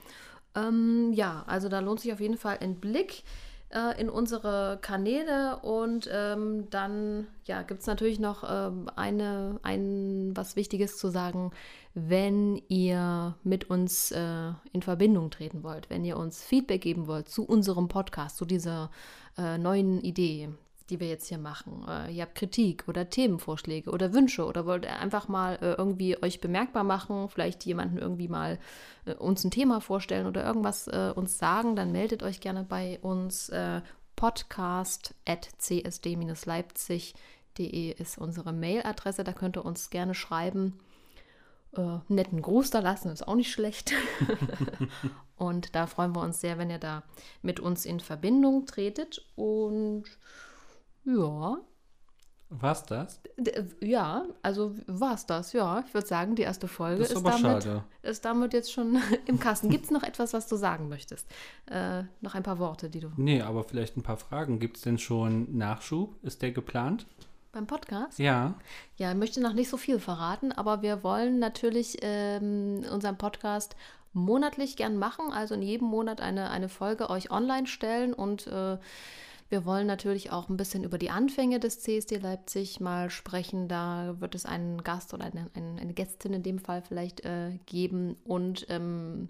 Ähm, ja, also da lohnt sich auf jeden Fall ein Blick äh, in unsere Kanäle und ähm, dann ja, gibt es natürlich noch ähm, eine, ein, was Wichtiges zu sagen, wenn ihr mit uns äh, in Verbindung treten wollt, wenn ihr uns Feedback geben wollt zu unserem Podcast, zu dieser äh, neuen Idee, die wir jetzt hier machen. Äh, ihr habt Kritik oder Themenvorschläge oder Wünsche oder wollt einfach mal äh, irgendwie euch bemerkbar machen, vielleicht jemanden irgendwie mal äh, uns ein Thema vorstellen oder irgendwas äh, uns sagen, dann meldet euch gerne bei uns. Äh, podcast at csd-leipzig.de ist unsere Mailadresse, da könnt ihr uns gerne schreiben. Äh, netten Gruß da lassen, ist auch nicht schlecht. und da freuen wir uns sehr, wenn ihr da mit uns in Verbindung tretet. Und ja. War's das? D ja, also war's das, ja. Ich würde sagen, die erste Folge ist, ist, damit, ist, damit, jetzt schon im Kasten. Gibt es noch etwas, was du sagen möchtest? Äh, noch ein paar Worte, die du. Nee, aber vielleicht ein paar Fragen. Gibt es denn schon Nachschub? Ist der geplant? Beim Podcast? Ja. Ja, ich möchte noch nicht so viel verraten, aber wir wollen natürlich ähm, unseren Podcast monatlich gern machen. Also in jedem Monat eine, eine Folge euch online stellen und. Äh, wir wollen natürlich auch ein bisschen über die Anfänge des CSD Leipzig mal sprechen. Da wird es einen Gast oder eine, eine Gästin in dem Fall vielleicht äh, geben. Und ähm,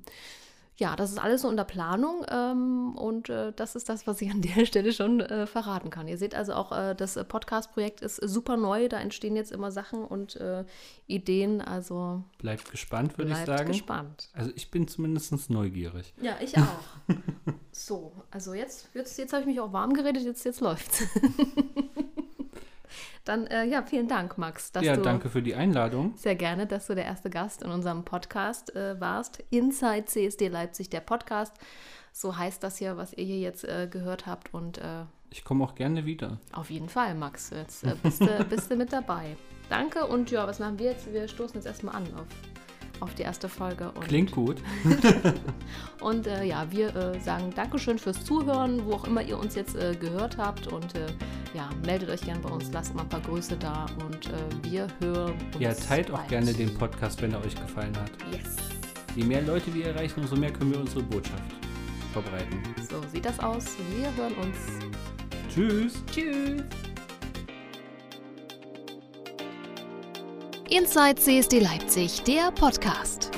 ja, das ist alles so unter Planung ähm, und äh, das ist das, was ich an der Stelle schon äh, verraten kann. Ihr seht also auch, äh, das Podcast-Projekt ist super neu, da entstehen jetzt immer Sachen und äh, Ideen, also bleibt gespannt, würde ich sagen. Bleibt gespannt. Also ich bin zumindest neugierig. Ja, ich auch. so, also jetzt, jetzt, jetzt habe ich mich auch warm geredet, jetzt, jetzt läuft's. Dann äh, ja, vielen Dank, Max. ja, danke für die Einladung. Sehr gerne, dass du der erste Gast in unserem Podcast äh, warst. Inside CSD Leipzig, der Podcast. So heißt das hier, was ihr hier jetzt äh, gehört habt. Und äh, ich komme auch gerne wieder. Auf jeden Fall, Max. Jetzt äh, bist, du, bist du mit dabei. Danke und ja, was machen wir jetzt? Wir stoßen jetzt erstmal an auf auf die erste Folge. Und Klingt gut. und äh, ja, wir äh, sagen Dankeschön fürs Zuhören, wo auch immer ihr uns jetzt äh, gehört habt. Und äh, ja, meldet euch gerne bei uns, lasst mal ein paar Grüße da und äh, wir hören uns. Ja, teilt auch gerne den Podcast, wenn er euch gefallen hat. Yes. Je mehr Leute wir erreichen, umso mehr können wir unsere Botschaft verbreiten. So sieht das aus. Wir hören uns. Tschüss. Tschüss. Inside CSD Leipzig, der Podcast.